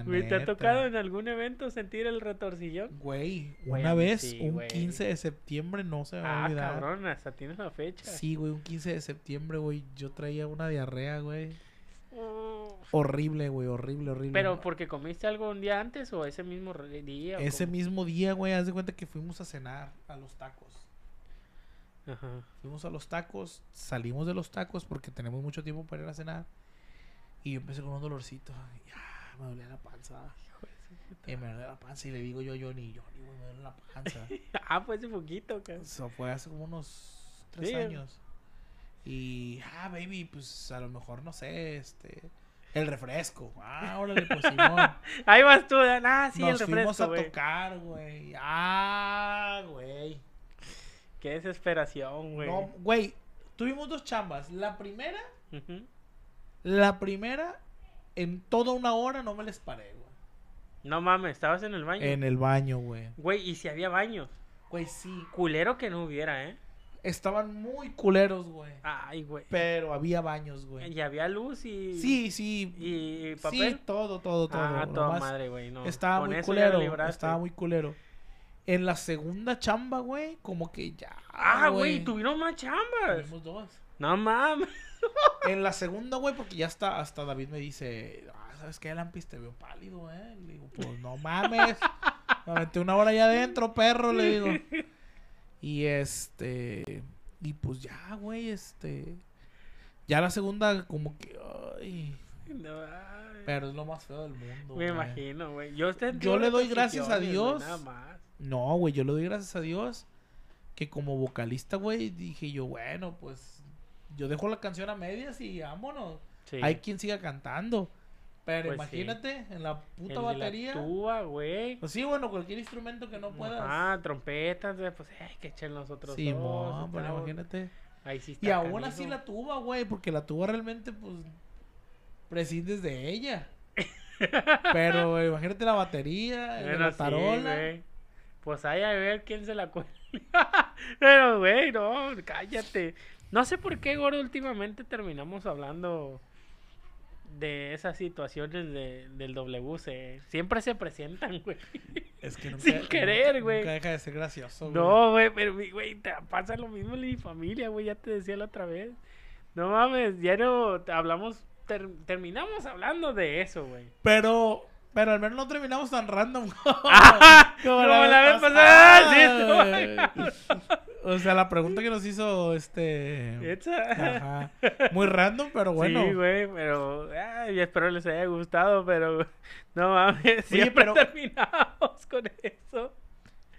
Güey, ¿te ha tocado en algún evento sentir el retorcillón? Güey, una vez, sí, un güey. 15 de septiembre, no se me va a Ah, cabrón, hasta tienes la fecha. Sí, güey, un 15 de septiembre, güey, yo traía una diarrea, güey. Horrible, güey, horrible, horrible. Pero porque comiste algo un día antes o ese mismo día. Ese cómo? mismo día, güey, haz de cuenta que fuimos a cenar a los tacos. Ajá. Fuimos a los tacos, salimos de los tacos porque tenemos mucho tiempo para ir a cenar. Y yo empecé con un dolorcito. Y, ah, me dolía la panza. Y me dolía la panza y le digo yo Johnny, Johnny, güey, me duele la panza. Ah, pues hace poquito, cabrón. Eso fue hace como unos tres Sí. años. Y, ah, baby, pues a lo mejor, no sé, este... El refresco. Ah, órale, pues Simón. Ahí vas tú, Dan. ah, sí, Nos el fuimos refresco, a güey. tocar, güey. Ah, güey. Qué desesperación, güey. No, güey, tuvimos dos chambas. La primera, la primera, en toda una hora no me les paré, güey. No mames, estabas en el baño. En el baño, güey. Güey, y si había baños. Güey, sí. Culero que no hubiera, ¿eh? Estaban muy culeros, güey. Ay, güey. Pero había baños, güey. Y había luz y. Sí, sí. Y Sí, papel. todo, todo, todo. Ah, toda Nomás madre, güey. No. Estaba Con muy culero. Estaba muy culero. En la segunda chamba, güey, como que ya. Ah, güey, tuvieron más chambas. Tuvimos dos. No mames. En la segunda, güey, porque ya está, hasta David me dice, ah, ¿sabes qué, Lampis? Te veo pálido, eh. Le digo, pues no mames. Me aventé una hora allá adentro, perro, le digo. Y este. Y pues ya, güey, este. Ya la segunda, como que. Ay, No, ay. pero es lo más feo del mundo. Me imagino, güey. Yo, le doy gracias a Dios. Nada más. No, güey, yo le doy gracias a Dios que como vocalista, güey, dije yo, bueno, pues yo dejo la canción a medias y vámonos. Sí. Hay quien siga cantando. Pero Pues sí. imagínate, en la El puta de batería. La tuba, güey. Pues sí, bueno, cualquier instrumento que no puedas. Ah, trompetas, pues hay que echar los otros Sí, dos. mo, pero está- imagínate. Ahí sí está Y aún así la tuba, güey, porque la tuba realmente, pues, prescindes de ella. Pero imagínate la batería, el de Bueno, la tarola. Pues hay a ver quién se la cuelga. Pero, güey, no, cállate. No sé por qué, gordo, últimamente terminamos hablando de esas situaciones de, del WC. Siempre se presentan, güey. es que nunca, sin querer, nunca- güey. Nunca deja de ser gracioso, güey. No, güey, pero, güey, te pasa lo mismo en mi familia, güey, ya te decía la otra vez. No mames, ya no hablamos, ter- terminamos hablando de eso, güey. Pero, pero al menos no terminamos tan random. Ah, como como la vez pasada, sí, pasada, güey. O sea, la pregunta que nos hizo este. Ajá. Muy random, pero bueno. Sí, güey, pero ay, espero les haya gustado, pero no mames, siempre pero- terminamos con eso.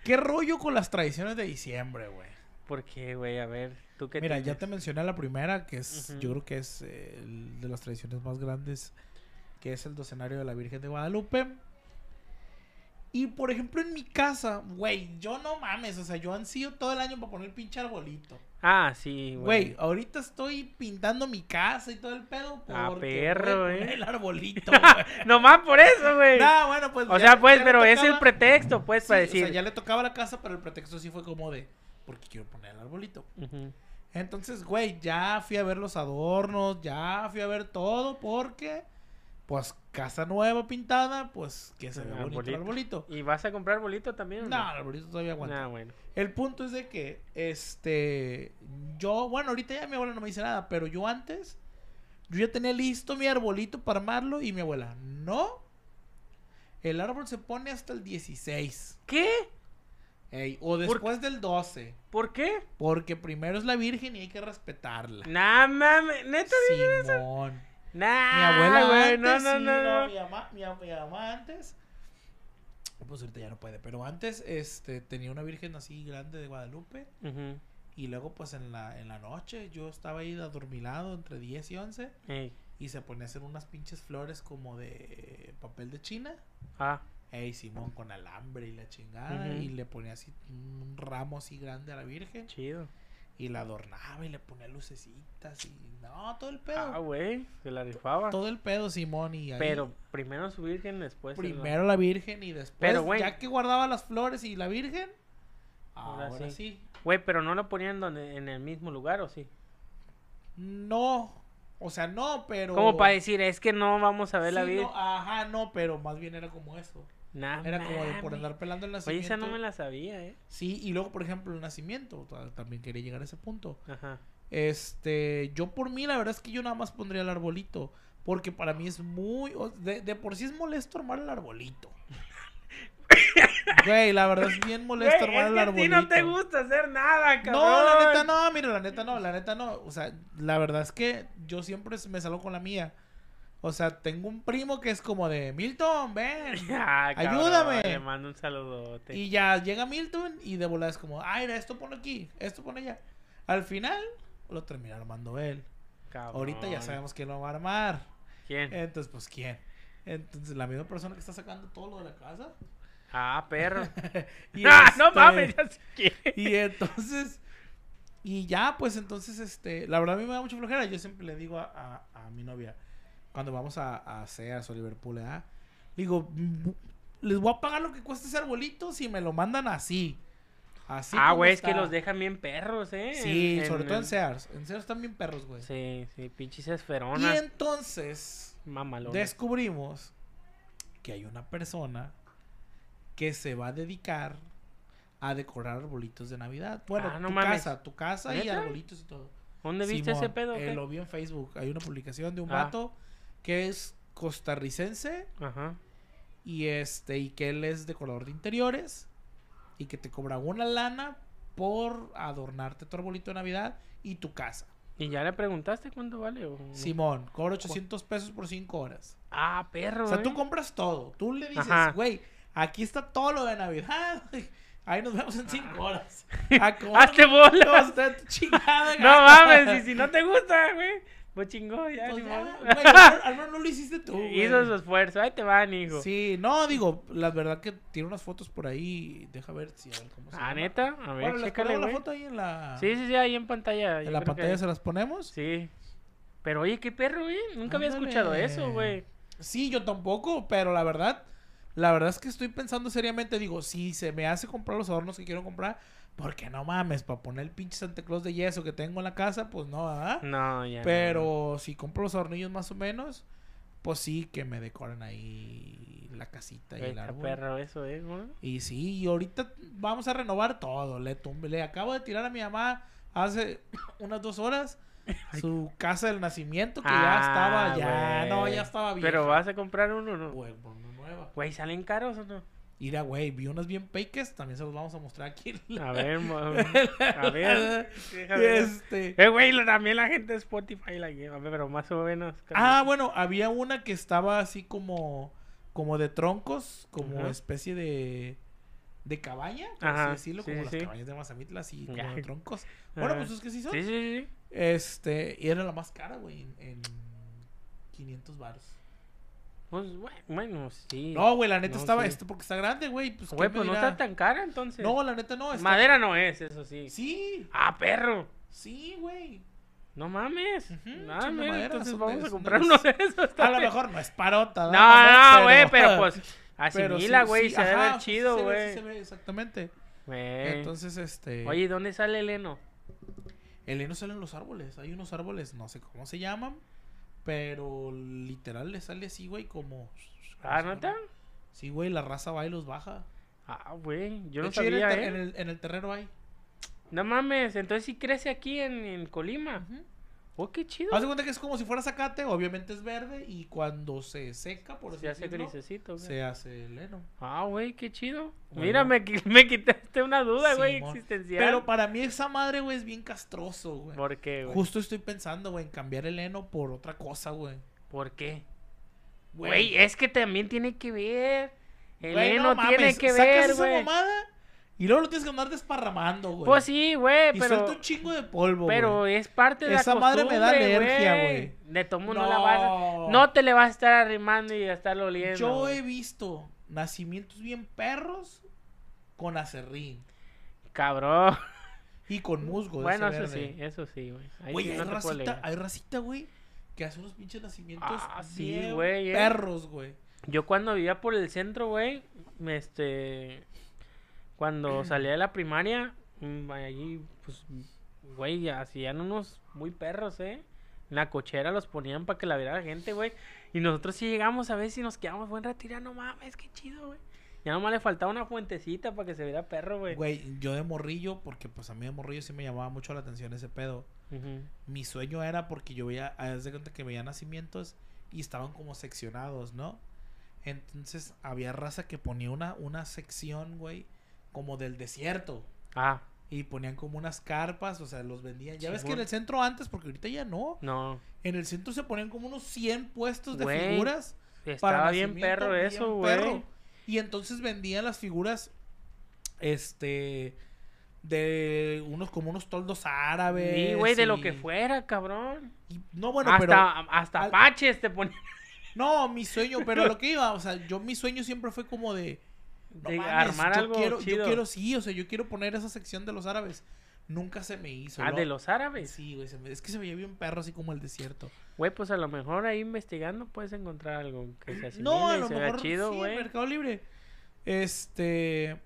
¿Qué rollo con las tradiciones de diciembre, güey? ¿Por qué, güey? A ver, tú qué Mira, ya te mencioné la primera, que es, yo creo que es eh, el de las tradiciones más grandes, que es el docenario de la Virgen de Guadalupe. Y por ejemplo, en mi casa, güey, yo no mames, o sea, yo ansío todo el año para poner el pinche arbolito. Ah, sí, Güey, güey. ahorita estoy pintando mi casa y todo el pedo. Ah, porque perro, eh. El arbolito, güey. Nomás por eso, güey. No, bueno, pues. o sea, pues, pero es el tocaba- pretexto, pues, Sí, para o decir. sea, ya le tocaba la casa, pero el pretexto sí fue como de. Porque quiero poner el arbolito. Entonces, güey, ya fui a ver los adornos, ya fui a ver todo porque, pues, casa nueva pintada, pues, que se ve bonito el arbolito. ¿Y vas a comprar bolito también? o No, el arbolito todavía aguanta. Ah, bueno. El punto es de que, este, yo, bueno, ahorita ya mi abuela no me dice nada, pero yo antes, yo ya tenía listo mi arbolito para armarlo y mi abuela, no, el árbol se pone hasta el 16, ¿Qué? ey, o después del 12, ¿Por qué? porque primero es la Virgen y hay que respetarla. Nah, mames, neta. Simón. Nah, Mi abuela güey, antes, no, no, sí, no, no. Mi, mamá, mi, mi mamá antes, pues ahorita ya no puede, pero antes, este, tenía una virgen así grande de Guadalupe. Y luego pues en la, en la noche yo estaba ahí adormilado entre 10 y 11 Ey, y se ponía a hacer unas pinches flores como de papel de China. Ah, Ey, Simón con alambre y la chingada. Y le ponía así un ramo así grande a la virgen. Chido. Y la adornaba y le ponía lucecitas y no, todo el pedo. Ah, güey, se la rifaba. todo el pedo, Simón y ahí- Pero primero su virgen, después. Primero la Virgen y después, Pero, güey. ya que guardaba las flores y la Virgen, Ahora ahora, sí. sí. Güey, pero no lo ponían donde, en el mismo lugar, ¿o sí? No, o sea, no, pero... Como para decir, es que no vamos a ver la virgen. no, ajá, no, pero más bien era como eso. Nah, Era como de por andar pelando el Oye, nacimiento. esa no me la sabía, ¿eh? Sí, y luego, por ejemplo, el nacimiento, ta- también quería llegar a ese punto. Ajá. Este, yo por mí, la verdad es que yo nada más pondría el arbolito. Porque para mí es muy. De, de por sí es molesto armar el arbolito. Güey, la verdad es bien molesto armar el que a ti arbolito. no te gusta hacer nada, cabrón. No, la neta no, mira, la neta no, la neta no. O sea, la verdad es que yo siempre me salgo con la mía. O sea, tengo un primo que es como de Milton, ven. Ah, cabrón, Ayúdame. Le mando un saludote. Y ya llega Milton y de volada es como, ay, esto pone aquí, esto pone allá. Al final lo termina armando él. Cabrón. Ahorita ya sabemos quién lo va a armar. ¿Quién? Entonces, pues, ¿quién? Entonces, la misma persona que está sacando todo lo de la casa. Ah, perro. Y ah, no este, mames, ya sé quién. Y entonces, y ya, pues entonces, este, la verdad a mí me da mucha flojera. Yo siempre le digo a, a- a mi novia, cuando vamos a, a Sears o Liverpool, ¿eh? digo, "Mm, les voy a pagar lo que cuesta ese arbolito si me lo mandan así. Así ah, güey, es que está". los dejan bien perros, ¿eh? Sí, En- sobre todo en Sears. En Sears están bien perros, güey. Sí, sí, pinches y esferonas. entonces, Mamalonas. descubrimos que hay una persona que se va a dedicar a decorar arbolitos de Navidad. Bueno, Ah, no tu mames. casa, tu casa y arbolitos y todo. ¿Dónde viste ese pedo? eh, lo vi en Facebook. Hay una publicación de un Ah. vato que es costarricense Ajá. y este y que él es decorador de interiores y que te cobra una lana por adornarte tu arbolito de Navidad y tu casa. ¿Y ya le preguntaste cuánto vale? o? Simón, cobra 800 pesos por 5 horas. Ah, perro. O sea, ¿eh? tú compras todo. Tú le dices, Ajá. güey, aquí está todo lo de Navidad. Ahí nos vemos en 5 horas. Hazte bola. Está tu chingada No mames, y si no te gusta, güey. Pues chingó, ya, Pues ya, al al menos no lo hiciste tú, güey. Hizo su esfuerzo. Ahí te van, hijo. Sí, no, digo, la verdad que tiene unas fotos por ahí. Deja ver si a ver cómo se Ah, llama. neta. A ver, Bueno, chécale, la foto ahí en la, Sí, sí, sí, ahí en pantalla. en la que pantalla se las ponemos. Sí. Pero oye, qué perro, güey. Nunca había escuchado eso, güey. Sí, yo tampoco, pero la verdad, la verdad es que estoy pensando seriamente, digo, si se me hace comprar los adornos que quiero comprar, porque no mames, para poner el pinche Santa Claus de yeso que tengo en la casa, pues no, ¿verdad? No, ya. no. Pero si compro los adornillos más o menos, pues sí, que me decoren ahí la casita y Güey, el árbol. perro eso, eh, güey. Y sí, y ahorita vamos a renovar todo. Le, tumbe- le acabo de tirar a mi mamá hace unas dos horas su casa del nacimiento que ya Ah, estaba, ya, no, güey. ya estaba bien. Pero vas a comprar uno, ¿no? Pues, pues, una nueva. Güey, ¿salen caros o no? Mira, güey, vi unas bien peques, también se los vamos a mostrar aquí. la- A ver, a ver. Este... Eh, güey, lo- también la gente de Spotify la lleva, a ver, pero más o menos. Ah, bueno, había una que estaba así como, como de troncos, como especie de, de cabaña, por Ajá, así decirlo, sí, como sí, las cabañas de Mazamitla, así como de troncos. Bueno, pues es que sí son. Sí, sí, sí. Este, y era la más cara, güey, en, en 500 baros. Pues bueno, sí. No, güey, la neta No, estaba sí. esto porque está grande, güey. Pues, Güey, ¿qué me pues no dirá? está tan cara entonces. No, la neta no. está- Madera no es, eso sí. Sí, Ah, perro. sí, güey. No mames. Mira, madera, entonces vamos a comprar uno de esos. A lo mejor no es parota. No, no, güey, pero pues pero asimila, sí, güey, sí, se ver ajá, chido, ve, güey. sí ve, exactamente. Güey. Entonces, este. Oye, ¿dónde sale el heno? El heno sale en los árboles. Hay unos árboles, no sé cómo se llaman. Pero literal le sale así, güey, como. Ah, ¿neta? Sí, güey, la raza va y los baja. Ah, güey, yo De no hecho, en el sabía, ¿eh? en, el, en el terreno hay. No mames, entonces sí crece aquí en, en Colima. Oh, qué chido. Haz de cuenta que es como si fuera zacate, obviamente es verde. Y cuando se seca, por así Se hace decirlo, grisecito, güey. se hace el heno. Ah, güey, qué chido. Bueno. Mira, me, qui- me quitaste una duda, güey, Simón. existencial. Pero para mí esa madre, güey, es bien castroso, güey. ¿Por qué, güey? Justo estoy pensando, güey, en cambiar el heno por otra cosa, güey. ¿Por qué? Güey, es que también tiene que ver. El Güey, heno no tiene que sacas ver, esa güey. mamada y luego lo tienes que andar desparramando, güey. Pues sí, güey, Y pero... suelta un chingo de polvo, Pero es parte de Esa la madre me da costumbre, alergia, güey. De tomo no. No. la vas a... No te le vas a estar arrimando y a estar oliendo. Yo he visto nacimientos bien perros con acerrín Cabrón. y con musgo. Bueno, eso verde. sí, eso sí, güey. Güey, hay, no racita, hay racita, güey, que hace unos pinches nacimientos Ah, sí, güey, eh. perros, güey. Yo cuando vivía por el centro, güey, me, este... Cuando salía de la primaria, mm, allí, pues, güey, hacían unos muy perros, ¿eh? En la cochera los ponían para que la viera la gente, güey. Y nosotros sí llegamos a ver si nos quedamos buen retirar, no mames, qué chido, güey. Ya nomás le faltaba una fuentecita para que se viera perro, güey. Güey, yo de morrillo, porque pues a mí de morrillo sí me llamaba mucho la atención ese pedo. Mi sueño era porque yo veía, haz de cuenta que veía nacimientos y estaban como seccionados, ¿no? Entonces había raza que ponía una, una sección, güey, como del desierto. Ah, Y ponían como unas carpas, o sea, los vendían. Ya ves que en el centro antes, porque ahorita ya no. no. En el centro se ponían como unos 100 puestos de Güey, figuras. Estaba bien perro bien eso, güey. Y entonces vendían las figuras, este, de unos como unos toldos árabes. Sí, güey, de lo que fuera, cabrón. y- no, bueno, hasta pero... hasta al- paches te ponían No, mi sueño, pero lo que iba, o sea, yo mi sueño siempre fue como de... no de mames, armar yo algo quiero, chido. Yo quiero, sí, o sea, yo quiero poner esa sección de los árabes. Nunca se me hizo. Ah, lo- de los árabes. Sí, güey, me- es que se veía bien perro así como el desierto. Güey, pues a lo mejor ahí investigando puedes encontrar algo que se asimile No, a y lo se mejor chido, sí, güey. Mercado Libre. Este...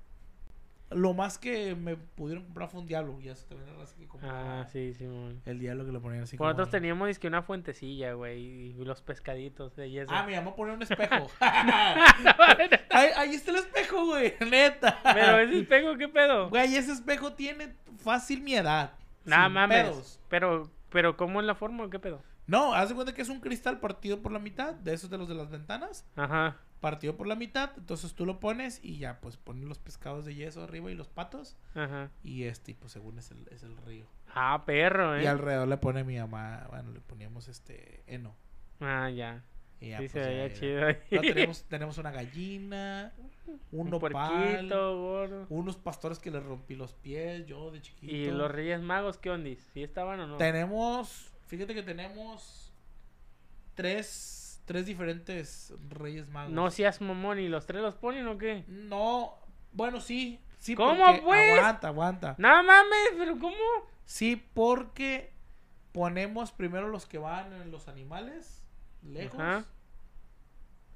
Lo más que me pudieron comprar fue un diablo. Ya se te así que compraba ah, sí, sí, man. el diablo que le ponían así Nosotros como... teníamos dizque una fuentecilla, güey, y los pescaditos de yeso. Ah, me llamó a poner un espejo. ahí, ahí está el espejo, güey. Neta. Pero ese espejo, ¿qué pedo? Güey, ese espejo tiene fácil mi edad. Nada mames. pedos. Pero, pero ¿cómo es la forma o qué pedo? No, haz de cuenta que es un cristal partido por la mitad, de esos de los de las ventanas, Ajá. partido por la mitad, entonces tú lo pones y ya, pues pones los pescados de yeso arriba y los patos, Ajá. y este, pues según es el, es el río. Ah, perro, eh. Y alrededor le pone mi mamá, bueno, le poníamos este, heno. Ah, ya. Y ya, sí, pues, se veía chido ahí. No, tenemos, tenemos una gallina, un, Un nopal, unos pastores que les rompí los pies, yo de chiquito. ¿Y los Reyes Magos qué ondis? ¿Sí estaban o no? Tenemos, Fíjate que tenemos tres, tres diferentes Reyes Magos. No seas mamón, ¿y los tres los ponen o qué? No, bueno, sí. sí ¿Cómo, porque- pues? Aguanta, aguanta. No mames, pero ¿cómo? Sí, porque ponemos primero los que van en los animales, lejos. Ajá.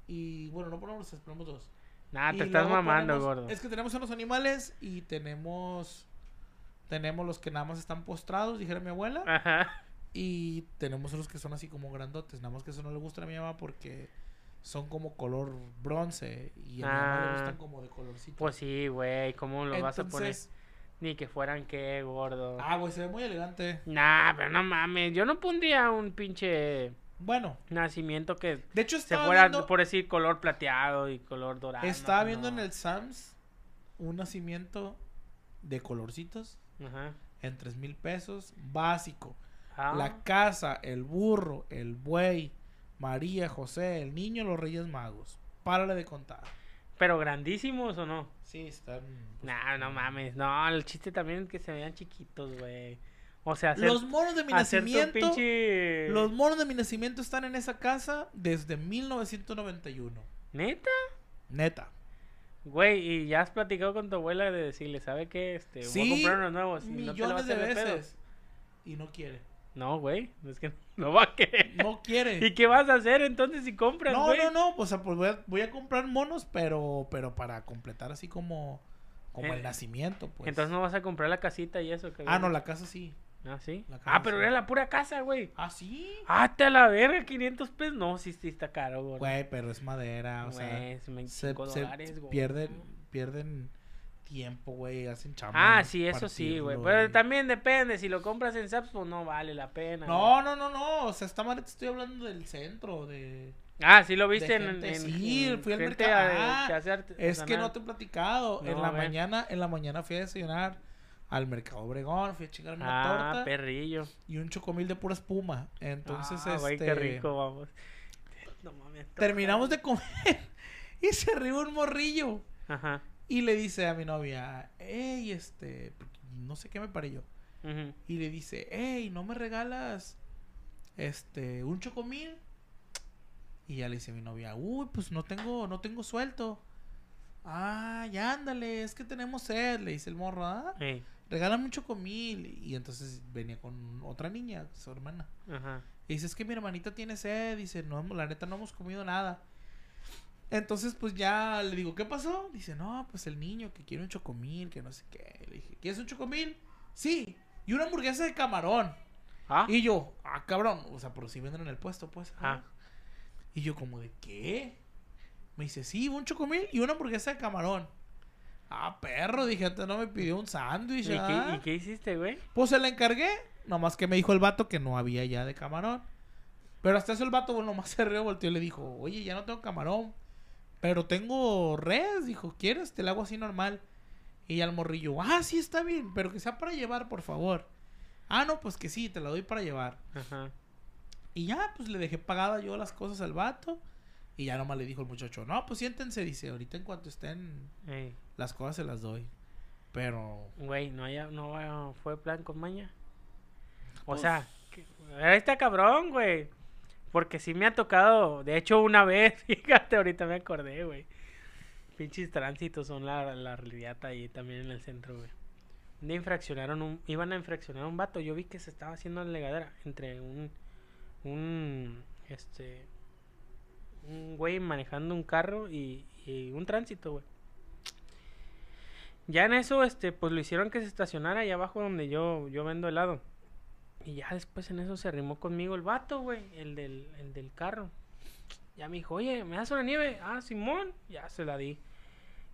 Y bueno, no ponemos los, ponemos dos. Nah, Y te estás mamando, ponemos- gordo. Es que tenemos a los animales y tenemos tenemos los que nada más están postrados, dijera mi abuela, Ajá. Y tenemos los que son así como grandotes, nada más que eso no le gusta a mi mamá porque son como color bronce y a mi mamá le Ah. gustan como de colorcito. Pues sí, güey, ¿cómo lo vas a poner? Ni que fueran qué, gordo. ah, güey, se ve muy elegante. Nah, pero no mames, yo no pondría un pinche Bueno, nacimiento que de hecho se fuera, viendo, por decir, color plateado y color dorado. estaba no, viendo no. en el Sams un nacimiento de colorcitos Ajá. en tres mil pesos, básico. Ah, La casa, el burro, el buey, María, José, el niño, los Reyes Magos. Párale de contar. Pero grandísimos o no? Sí, están. pues, Nah, no mames. No, el chiste también es que se vean chiquitos, güey. O sea, hacer, Los monos de mi nacimiento. pinche... Los monos de mi nacimiento están en esa casa desde 1991. ¿Neta? Neta. Güey, y ya has platicado con tu abuela de decirle, ¿sabe qué? Este, voy a Sí, comprar unos nuevos. y no te millones de veces. Y no quiere. No, güey, es que no va a querer. No quiere. ¿Y qué vas a hacer entonces si compras, No, güey? no, no. O sea, pues voy a, voy a comprar monos, pero, pero para completar así como, como el Eh, nacimiento, pues. Entonces no vas a comprar la casita y eso. que Ah, no, la casa sí. Ah, sí. Ah, pero sí. era la pura casa, güey. Ah, sí. Ah, te a la verga, 500 pesos. No, sí, sí está caro, güey. Güey, pero es madera, o sea. Es se, 25 se dólares, güey. pierden, pierden tiempo, güey, hacen chamba. Ah, sí, eso sí, güey. Pero también depende. Si lo compras en Saps, pues no vale la pena. No, no, no, no, o sea, está mal, te estoy hablando del centro, de... güey. Ah, sí lo viste en, gente, en- sí, en fui al mercado. a- Ah, que Es que no te he platicado, en la mañana, en la mañana fui a desayunar al mercado Obregón, fui a chingarme una Ah, torta perrillo. y un chocomil de pura espuma, entonces, ah, güey, este... qué rico, vamos. No mames. Terminamos de comer y se rió un morrillo. Ajá. Y le dice a mi novia, hey, este, no sé qué me paré yo. Y le dice, hey, ¿no me regalas este un chocomil? Y ya le dice a mi novia, uy, pues no tengo, no tengo suelto. Ah, ya ándale, es que tenemos sed, le dice el morro, ah, Ey, regálame un chocomil. Y entonces venía con otra niña, su hermana. Ajá. Y dice, es que mi hermanita tiene sed. Dice, no, la neta no hemos comido nada. Entonces, pues ya le digo, ¿qué pasó? Dice, no, pues el niño que quiere un chocomil, que no sé qué. Le dije, ¿quieres un chocomil? Sí. Y una hamburguesa de camarón. Ah, Y yo, ah, cabrón. O sea, por si venden en el puesto, pues. Ah. Y yo, como de, ¿qué? Me dice, sí, un chocomil y una hamburguesa de camarón. Ah, perro, dije, antes no me pidió un sándwich. ¿Y, qué, ah". ¿Y qué hiciste, güey? Pues se la encargué. Nomás que me dijo el vato que no había ya de camarón. Pero hasta eso el vato, bueno, nomás se rió, volteó y le dijo, oye, ya no tengo camarón. Pero tengo res, dijo, ¿quieres? Te la hago así normal. Y ya el morrillo, ah, sí, está bien, pero que sea para llevar, por favor. Ah, no, pues que sí, te la doy para llevar. Ajá. Y ya, pues le dejé pagada yo las cosas al vato. Y ya nomás le dijo el muchacho, no, pues siéntense, dice, ahorita en cuanto estén Ey, las cosas se las doy. Pero, Güey, no, haya, no fue plan con maña. O Pues- sea, ahí está cabrón, güey. Porque sí me ha tocado, de hecho una vez, fíjate, ahorita me acordé, güey. Pinches tránsitos son la, la realidad ahí también en el centro, güey. Día infraccionaron un, iban a infraccionar un vato, yo vi que se estaba haciendo la legadera entre un, un, este, un güey manejando un carro y, y un tránsito, güey. Ya en eso, este, pues lo hicieron que se estacionara ahí abajo donde yo, yo vendo helado. Y ya después en eso se arrimó conmigo el vato, güey, el del, el del carro. Ya me dijo, oye, ¿me das una nieve? Ah, Simón, ya se la di.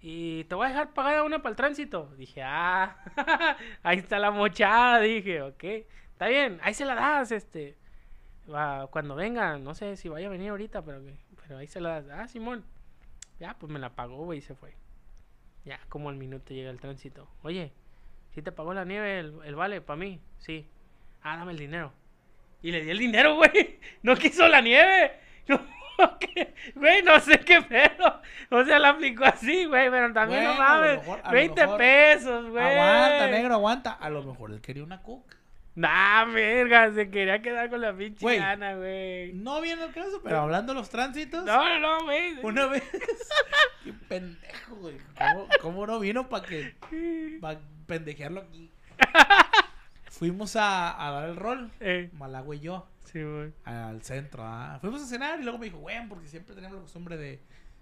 Y te voy a dejar pagada una para el tránsito. Dije, ah, ahí está la mochada. Dije, ok, está bien, ahí se la das, este. cuando venga, no sé si vaya a venir ahorita, pero, pero ahí se la das. Ah, Simón. Ya, pues me la pagó, güey, y se fue. Ya, como al minuto llega el tránsito. Oye, ¿sí te pagó la nieve el, el vale para mí? Sí. Ah, dame el dinero. Y le di el dinero, güey. No quiso la nieve. No, ¿qué? Güey, no sé qué pedo. O sea, la aplicó así, güey, pero también no mames. mejor- a lo 20 mejor- pesos, güey. aguanta, negro, aguanta. A lo mejor él quería una coca. Nah, verga, se quería quedar con la pinche Güey. gana, güey. No viene el caso, pero hablando de los tránsitos. No, no, no, güey. Una vez. Qué pendejo, güey. ¿Cómo, cómo no vino para que. para pendejearlo aquí? Fuimos a, a dar el rol, Eh, Malagua y yo, sí, güey. al centro. ¿ah? Fuimos a cenar y luego me dijo, güey, porque siempre teníamos la costumbre de.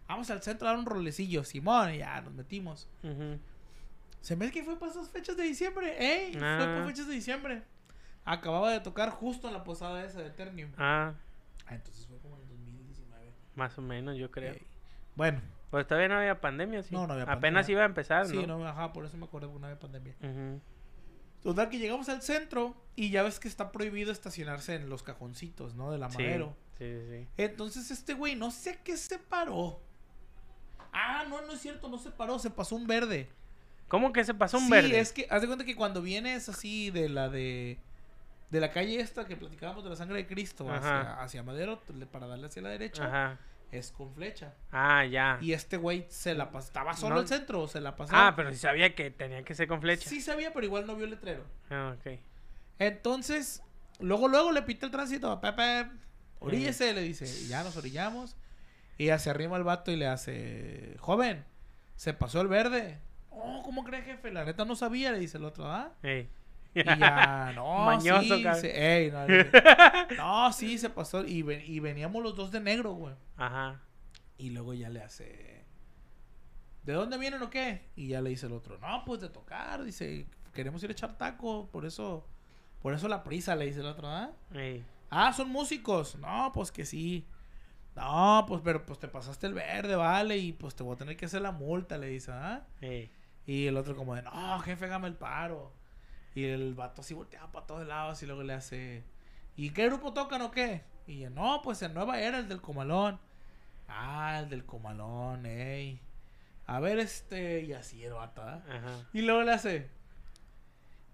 Vamos al centro a dar un rolecillo, Simón, y ya nos metimos. Ujú. Se me hace que fue para esas fechas de diciembre, ¿eh? Fue Ah. para fechas de diciembre. Acababa de tocar justo en la posada esa de Eternium. Ah, Ah, entonces fue como en el 2019. más o menos, yo creo. Ey. Bueno, Pues todavía no había pandemia, sí. No, no había Apenas pandemia. iba a empezar, sí, ¿no? no, ajá, por eso me acuerdo que no había pandemia. Ujú. Total que llegamos al centro y ya ves que está prohibido estacionarse en los cajoncitos, ¿no? De la Sí, madero. sí, sí, sí. Entonces este güey, no sé qué se paró. Ah, no, no es cierto, no se paró, se pasó un verde. ¿Cómo que se pasó un sí, verde? es que, haz de cuenta que cuando vienes así de la de... De la calle esta que platicábamos de la sangre de Cristo hacia, hacia Madero, para darle hacia la derecha, Ajá. Es con flecha. Ah, ya. Y este güey se la pasó, estaba solo No- al centro, se la pasó. Ah, pero sí sabía que tenía que ser con flecha. Sí sabía, pero igual no vio el letrero. Ah, ok. Entonces, luego, luego le pita el tránsito. Pepe, oríllese, le dice. Y ya nos orillamos. Y ya se arrima el vato y le hace. Joven, se pasó el verde. Oh, ¿cómo cree, jefe? La neta no sabía, le dice el otro, ¿ah? Ey. Y ya, no, Mañoso, sí, se- ey, no, no, sí, se pasó. Y, ven- y veníamos los dos de negro, güey. Ajá. Y luego ya le hace. ¿De dónde vienen o qué? Y ya le dice el otro, no, pues de tocar. Dice, queremos ir a echar taco. Por eso, por eso la prisa, le dice el otro, ¿ah? Ey. Ah, son músicos. No, pues que sí. No, pues, pero pues te pasaste el verde, vale. Y pues te voy a tener que hacer la multa, le dice, ¿ah? Ey. Y el otro como de, no, jefe, hágame el paro. Y el vato así volteaba para todos lados y luego le hace, ¿y qué grupo tocan o qué? Y yo, no, pues en Nueva Era, el del Comalón. Ah, el del Comalón, ey. A ver, este, y así el vato, ¿ah? Ajá. Y luego le hace,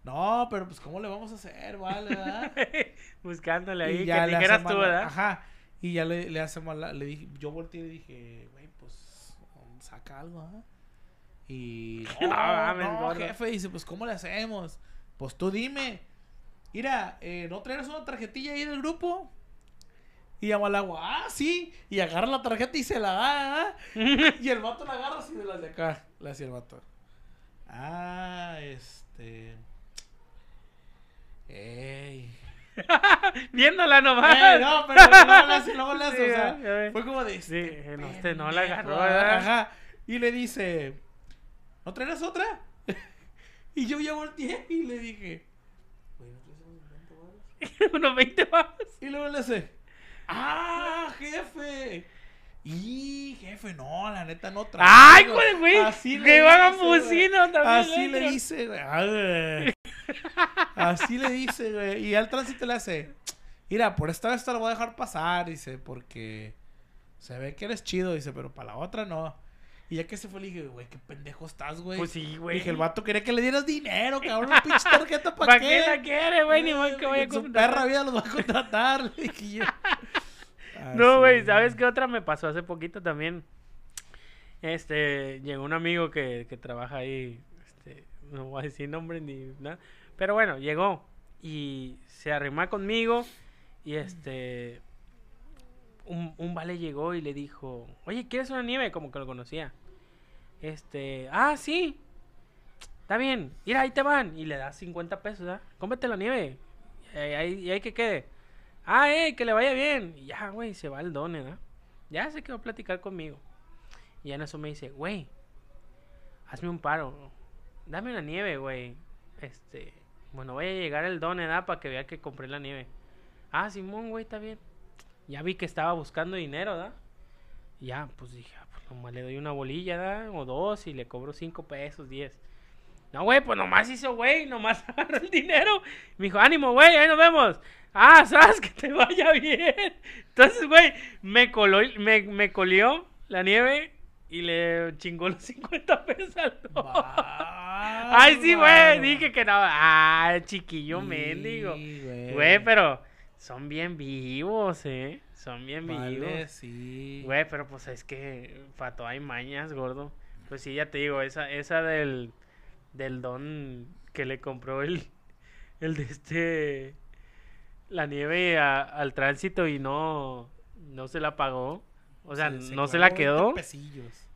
no, pero pues ¿cómo le vamos a hacer, vale, verdad? Buscándole ahí, y que ya le dijeras tú, ¿verdad? Ajá. Y ya le, le hace mala, le dije, yo volteé y le dije, güey, pues saca algo, ¿ah? Y no, No no, jefe, dice, pues ¿cómo le hacemos? Pues tú dime. Mira, eh, ¿no traes una tarjetilla ahí del grupo? Y llama al agua, ah, sí. Y agarra la tarjeta y se la da, ¿ah? Y el vato la agarra así de las de acá. Le hacía el vato. Ah, este. Ey. Viéndola nomás. Eh, no, pero hace, luego le hace, Sí, o sea, fue como de Sí, este, no, este no la agarró, ¿verdad? Ajá. Y le dice, ¿no traerás otra? Y yo ya volteé y le dije, güey, ¿no traes unos 20 varos? Unos 20 pavos. Y luego le hace, ¡ah, jefe! Y jefe, no, la neta no traigo. ¡Ay, güey, güey! Así le Que van a también. Así le dice, güey. Así le dice, güey. Y al tránsito le hace. Mira, por esta vez te lo voy a dejar pasar, dice, porque se ve que eres chido, dice, pero para la otra no. Y ya que se fue, le dije, güey, qué pendejo estás, güey. Pues sí, güey. Dije, el vato quería que le dieras dinero, cabrón, una pinche tarjeta, ¿para ¿Para qué? qué la quiere, güey? Ni más que vaya a En su contratar. perra vida los va a contratar, le dije yo. No, Así, güey, ¿sabes qué otra me pasó hace poquito también? Este, llegó un amigo que, que trabaja ahí, este, no voy a decir nombre ni nada, pero bueno, llegó y se arrimó conmigo y este, un, un vale llegó y le dijo, oye, ¿quieres una nieve? Como que lo conocía. Este, ah, sí, está bien, mira, ahí te van. Y le das 50 pesos, ¿ah? Cómete la nieve. Y ahí, ahí que quede. Ah, eh, que le vaya bien. Y ya, güey, se va el don, ¿verdad? Ya se quedó a platicar conmigo. Y ya en eso me dice, güey, hazme un paro. Dame una nieve, güey. Este, bueno, voy a llegar el don, ¿verdad? Para que vea que compré la nieve. Ah, Simón, güey, está bien. Ya vi que estaba buscando dinero. Y ya, pues dije, ah, pues nomás le doy una bolilla, ¿verdad? O dos y le cobro cinco pesos, diez. No, güey, pues nomás hizo, güey, nomás agarró el dinero. Me dijo, ánimo, güey, ahí nos vemos. Ah, sabes que te vaya bien. Entonces, güey, me coló, me, me colió la nieve y le chingó los 50 pesos al don. Ay, sí, güey, dije que no. Ah, chiquillo Sí, mendigo. Güey, pero son bien vivos, eh. Son bien Vale, vivos. sí. Güey, pero pues es que todo hay mañas, gordo. Pues sí, ya te digo, esa, esa del, del don que le compró el, el de este, la nieve a- al tránsito y no, no se la pagó. O sea, no se la quedó. 20 pesillos.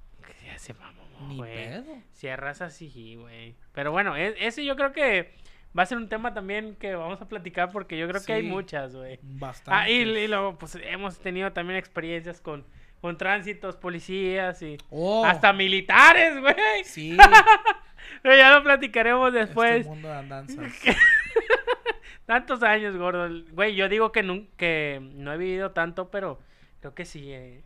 Ya se mamó, Ni güey. pedo. Cierras así, güey. Pero bueno, e- ese yo creo que va a ser un tema también que vamos a platicar porque yo creo que hay muchas, güey. Bastante. Ah, y, y luego, pues hemos tenido también experiencias con, con tránsitos, policías y Oh, hasta militares, güey. Sí. Pero ya lo platicaremos después. Este mundo de andanzas. Tantos años, gordo. Güey, yo digo que, que no he vivido tanto, pero creo que sí. eh.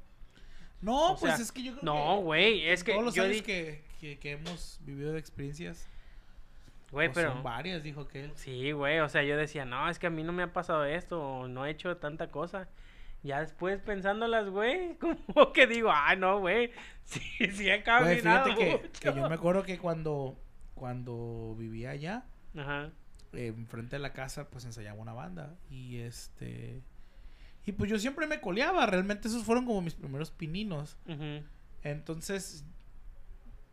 No, O pues sea, es que yo creo no, que güey, es que todos los yo años di- que, que, que hemos vivido de experiencias, Güey, pues pero... son varias, dijo aquel. Sí, güey, o sea, yo decía, no, es que a mí no me ha pasado esto, o no he hecho tanta cosa. Ya después pensándolas, güey, como que digo, ah, no, güey, sí, sí he Güey, caminado fíjate que, mucho. que yo me acuerdo que cuando, cuando vivía allá, Ajá, eh, enfrente de la casa, pues ensayaba una banda. Y este. Y pues yo siempre me coleaba. Realmente esos fueron como mis primeros pininos. Entonces,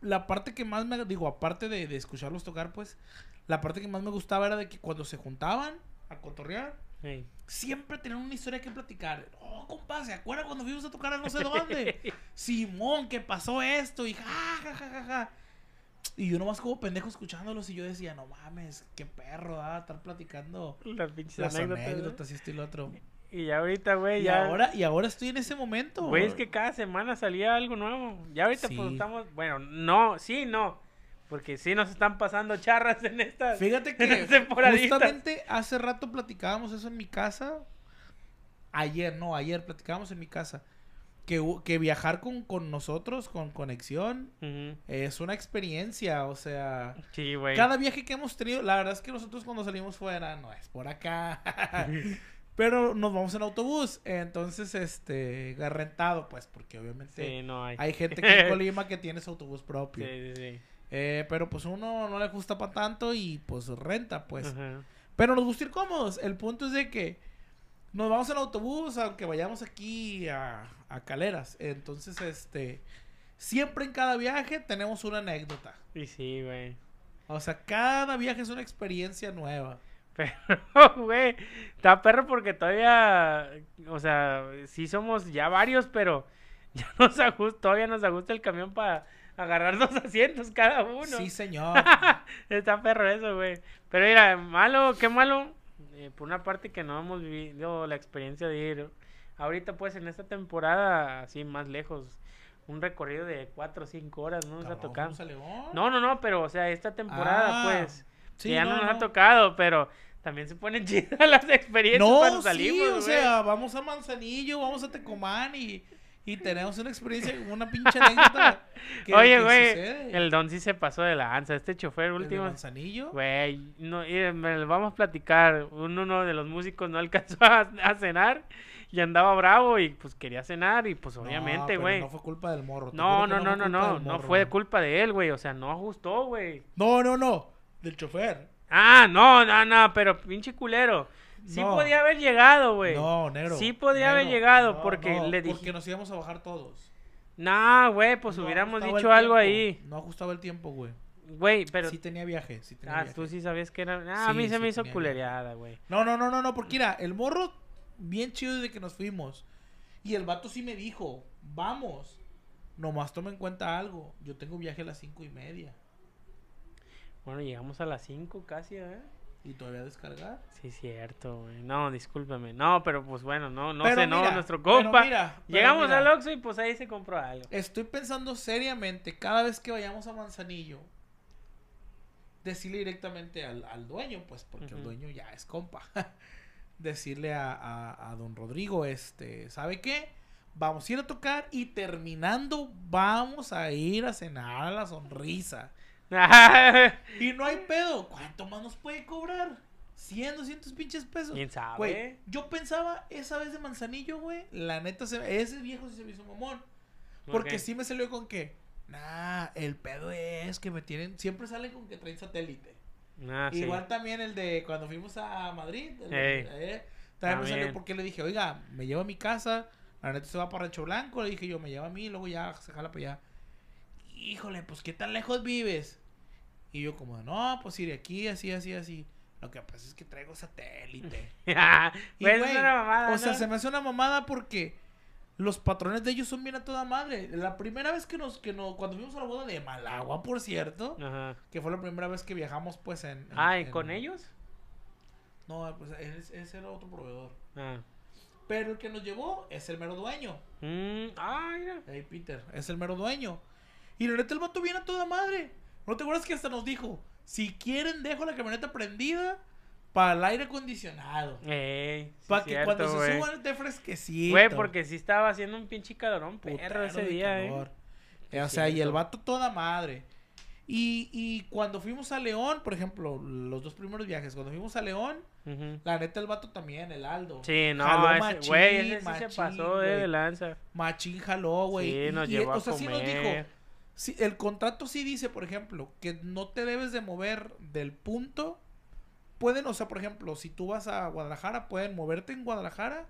la parte que más me. Digo, aparte de, de escucharlos tocar, pues. La parte que más me gustaba era de que cuando se juntaban a cotorrear, siempre tenían una historia que platicar. Oh, compa, ¿se acuerdan cuando fuimos a tocar a no sé dónde? Simón, que pasó esto. Y ja, ja, ja, ja, ja. Y yo nomás como pendejo escuchándolos y yo decía, no mames, qué perro, ah, estar platicando Las las anécdotas, anécdotas y esto y lo otro. Y ya ahorita, güey, Y ya... ahora, y ahora estoy en ese momento. Güey, es que cada semana salía algo nuevo. Ya ahorita Sí. pues estamos... Bueno, no, sí, no. Porque sí nos están pasando charras en esta... Fíjate que temporaditas. justamente hace rato platicábamos eso en mi casa. Ayer, no, ayer platicábamos en mi casa. Que, que viajar con, con nosotros, con conexión, Ujú, es una experiencia. O sea, Sí, güey. cada viaje que hemos tenido, la verdad es que nosotros cuando salimos fuera, no es por acá. Pero nos vamos en autobús. Entonces, este, rentado, pues, porque obviamente Sí, no hay. hay gente que en Colima que tiene su autobús propio. Sí, sí, sí. Eh, pero pues uno no le gusta para tanto y pues renta, pues. Ajá. Pero nos gusta ir cómodos. El punto es de que nos vamos en autobús, aunque vayamos aquí a, a Caleras. Entonces, este, siempre en cada viaje tenemos una anécdota. Y sí, güey. O sea, cada viaje es una experiencia nueva. Pero, güey, está perro porque todavía, o sea, sí somos ya varios, pero ya nos ajusta, todavía nos ajusta el camión para agarrar dos asientos cada uno. Sí, señor. Está perro eso, güey. Pero mira, malo, qué malo. eh, por una parte que no hemos vivido la experiencia de ir ahorita pues en esta temporada así más lejos. Un recorrido de cuatro o cinco horas, ¿no? Nos ha tocado. No, no, no, pero o sea, esta temporada Ah, pues Sí, que ya no, no, nos ha no. tocado, pero también se ponen chidas las experiencias No, cuando sí, salimos, o güey. sea, vamos a Manzanillo, vamos a Tecomán y, y tenemos una experiencia, una pinche anécdota. que- Oye, güey, el don sí se pasó de lanza. Este chofer ¿El de último, Manzanillo. güey, no, y me lo vamos a platicar. Un- Uno de los músicos no alcanzó a, a cenar y andaba bravo y pues quería cenar y pues No, obviamente, güey. No fue culpa del morro. No, no, no, no, no, no morro, fue culpa de él, güey. O sea, no ajustó, güey. No, no, no. Del chofer. Ah, no, no, no, pero pinche culero. Sí No. podía haber llegado, güey. No, negro. Sí podía haber llegado No, porque no, le dije. Porque nos íbamos a bajar todos. No, güey, pues hubiéramos dicho algo ahí. No ajustaba el tiempo, güey. Güey, pero. Sí tenía viaje, sí tenía Ah, viaje. tú sí sabías que era. Ah, a mí se sí me hizo culereada, güey. No, no, no, no, no, porque mira, el morro bien chido desde que nos fuimos. Y el vato sí me dijo, vamos. Nomás toma en cuenta algo. Yo tengo viaje a las cinco y media. Bueno, llegamos a las 5 casi, ¿eh? Y todavía descargar. Sí, cierto, güey. No, discúlpame. No, pero pues bueno, no, no Pero sé, no, mira, nuestro pero compa. mira, pero Llegamos mira. al Oxxo y pues ahí se compró algo. Estoy pensando seriamente, cada vez que vayamos a Manzanillo, decirle directamente al, al dueño, pues porque el dueño ya es compa. decirle a, a- a don Rodrigo, este, ¿sabe qué? Vamos a ir a tocar y terminando vamos a ir a cenar a la sonrisa. Y no hay pedo. ¿Cuánto más nos puede cobrar? 100, 200 pinches pesos. ¿Quién sabe? Güey, yo pensaba esa vez de Manzanillo, güey. La neta, se- ese viejo sí se me hizo mamón. Porque Ok. sí me salió con que, nah, el pedo es que me tienen, siempre salen con que traen satélite. Ah, sí. Igual también el de cuando fuimos a Madrid. el eh, también me salió porque le dije, oiga, me lleva a mi casa, la neta se va para Rancho Blanco, le dije yo, me lleva a mí, luego ya se jala para allá. Híjole, pues qué tan lejos vives. Y yo como, no, pues ir aquí, así, así, así. Lo que pasa es que traigo satélite. Y, Pues, es güey, una mamada, o sea, se me hace una mamada porque los patrones de ellos son bien a toda madre. La primera vez que nos, que nos, cuando fuimos a la boda de Malagua, por cierto, Ajá. que fue la primera vez que viajamos, pues, en... en- Ah, ¿y en- con ellos? No, pues, ese, ese era otro proveedor. Ah. Pero el que nos llevó es el mero dueño. Mm, ah, mira. Hey, Peter, es el mero dueño. Y la neta, el vato viene a toda madre. ¿No te acuerdas que hasta nos dijo? Si quieren, dejo la camioneta prendida para el aire acondicionado. Ey, sí para que cierto, cuando se suban esté fresquecito. Güey, porque sí estaba haciendo un pinche calorón perro ese día, calor. eh. O sea, y el vato toda madre. Y, y cuando fuimos a León, por ejemplo, los dos primeros viajes, cuando fuimos a León, la neta el vato también, el Aldo. Sí, no, Jaló ese, machín, güey, ese sí se machín, pasó eh, de lanza. Machín jaló, güey. Sí, Y- nos y, llevó a o sea, sí nos dijo, comer. Sí, el contrato sí dice, por ejemplo, que no te debes de mover del punto. Pueden, o sea, por ejemplo, si tú vas a Guadalajara, pueden moverte en Guadalajara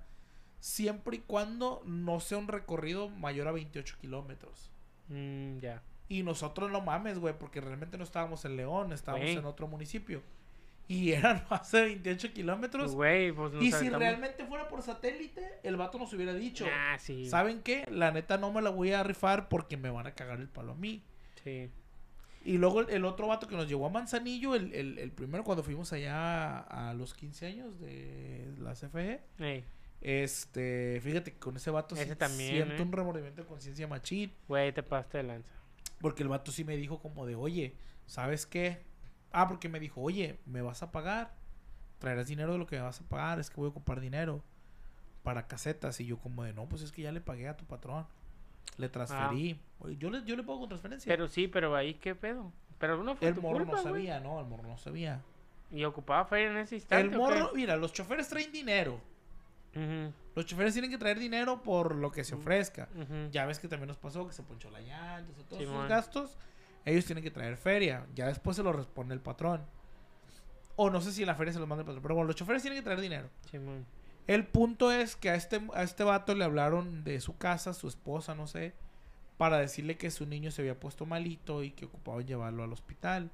siempre y cuando no sea un recorrido mayor a 28 kilómetros. Mm, ya. Y nosotros no mames, güey, porque realmente no estábamos en León, estábamos en otro municipio. Y eran más de 28 kilómetros. Güey, pues nos y si realmente fuera por satélite, el vato nos hubiera dicho, Ah, sí. ¿saben qué? La neta no me la voy a rifar porque me van a cagar el palo a mí. Sí. Y luego el, el otro vato que nos llevó a Manzanillo, el, el- el primero cuando fuimos allá a, a los 15 años de la CFE, Ey, este, fíjate que con ese vato Ese sí también, siento ¿eh? un remordimiento de conciencia machín. güey, te pasaste de lanza. Porque el vato sí me dijo como de, oye, ¿sabes qué? Ah, porque me dijo, oye, ¿me vas a pagar? ¿Traerás dinero de lo que me vas a pagar? Es que voy a ocupar dinero para casetas. Y yo como de, no, pues es que ya le pagué a tu patrón. Le transferí. Oye, yo, le, yo le pago con transferencia. Pero sí, pero ahí, ¿qué pedo? Pero no fue el tu morro culpa, no güey. sabía, ¿no? El morro no sabía. Y ocupaba feria en ese instante. El ¿o morro, mira, los choferes traen dinero. Los choferes tienen que traer dinero por lo que se ofrezca. ujú. Ya ves que también nos pasó que se ponchó la llanta, todos Simón. esos gastos. Ellos tienen que traer feria. Ya después se lo responde el patrón. O no sé si en la feria se lo manda el patrón. Pero bueno, los choferes tienen que traer dinero. El punto es que a este, a este vato le hablaron de su casa, su esposa, no sé. Para decirle que su niño se había puesto malito y que ocupaban llevarlo al hospital.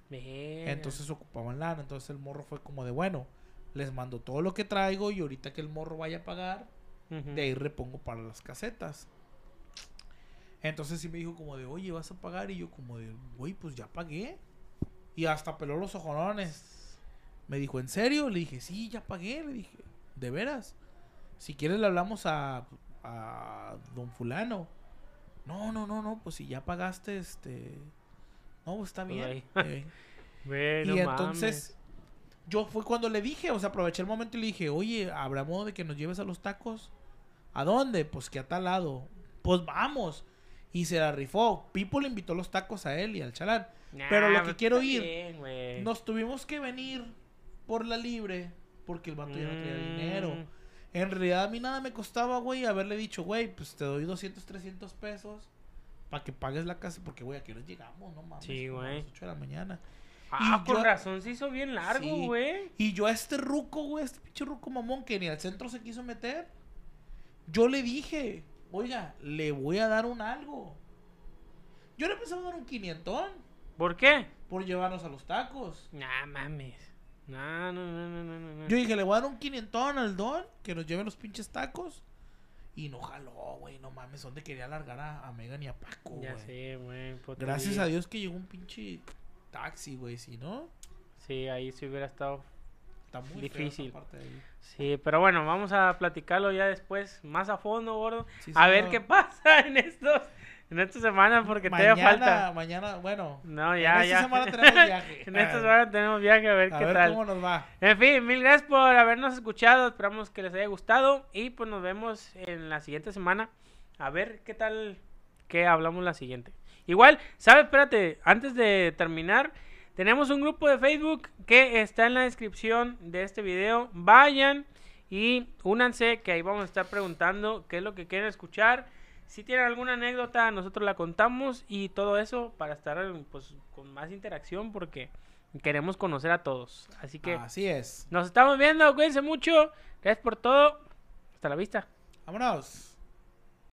Entonces ocupaban lana. Entonces el morro fue como de bueno. Les mando todo lo que traigo y ahorita que el morro vaya a pagar, de ahí repongo para las casetas. Entonces sí me dijo como de, oye, ¿vas a pagar? Y yo como de, güey, pues ya pagué. Y hasta peló los ojorones. Me dijo, ¿en serio? Le dije, sí, ya pagué. Le dije, ¿de veras? Si quieres le hablamos a, a don fulano. No, no, no, no, pues si ya pagaste, este... No, pues está bien. Eh, y entonces, mames. yo fue cuando le dije, o sea, aproveché el momento y le dije, oye, ¿habrá modo de que nos lleves a los tacos? ¿A dónde? Pues que a tal lado. Pues vamos. Y se la rifó. Pipo le invitó los tacos a él y al chalán. pero lo que pues quiero ir, bien. Nos tuvimos que venir por la libre porque el vato ya no tenía Mm. dinero. En realidad a mí nada me costaba, güey, haberle dicho, güey, pues te doy 200, 300 pesos para que pagues la casa porque, güey, aquí nos llegamos, no mames. Sí, a las 8 de la mañana. Ah, y con yo- razón se hizo bien largo, Sí. güey. Y yo a este ruco, güey, a este pinche ruco mamón que ni al centro se quiso meter, yo le dije, oiga, le voy a dar un algo. Yo le empecé a dar un quinientón ¿Por qué? por llevarnos a los tacos. Nah, mames. No, no, no, no, no, no. Yo dije, le voy a dar un quinientón al don que nos lleve los pinches tacos. Y no jaló, güey, no mames, ¿dónde quería alargar a, a Megan y a Paco, Ya güey? sé, güey. Gracias a Dios que llegó un pinche taxi, güey, si no, Sí, ahí sí hubiera estado. Está muy Difícil. Feo esa parte de ahí. Sí, pero bueno, vamos a platicarlo ya después, más a fondo, gordo. Sí, a ver qué pasa en estos, en esta semana, porque todavía mañana, falta. Mañana, bueno, No, en ya, esta ya. semana tenemos viaje. en esta semana tenemos viaje, a ver A qué ver tal. cómo nos va. En fin, mil gracias por habernos escuchado. Esperamos que les haya gustado. Y pues nos vemos en la siguiente semana. A ver qué tal, qué hablamos la siguiente. Igual, ¿sabes? Espérate, antes de terminar, tenemos un grupo de Facebook que está en la descripción de este video. Vayan y únanse, que ahí vamos a estar preguntando qué es lo que quieren escuchar. Si tienen alguna anécdota, nosotros la contamos y todo eso para estar pues, con más interacción porque queremos conocer a todos. Así que... Así es. Nos estamos viendo, cuídense mucho. Gracias por todo. Hasta la vista. Vámonos.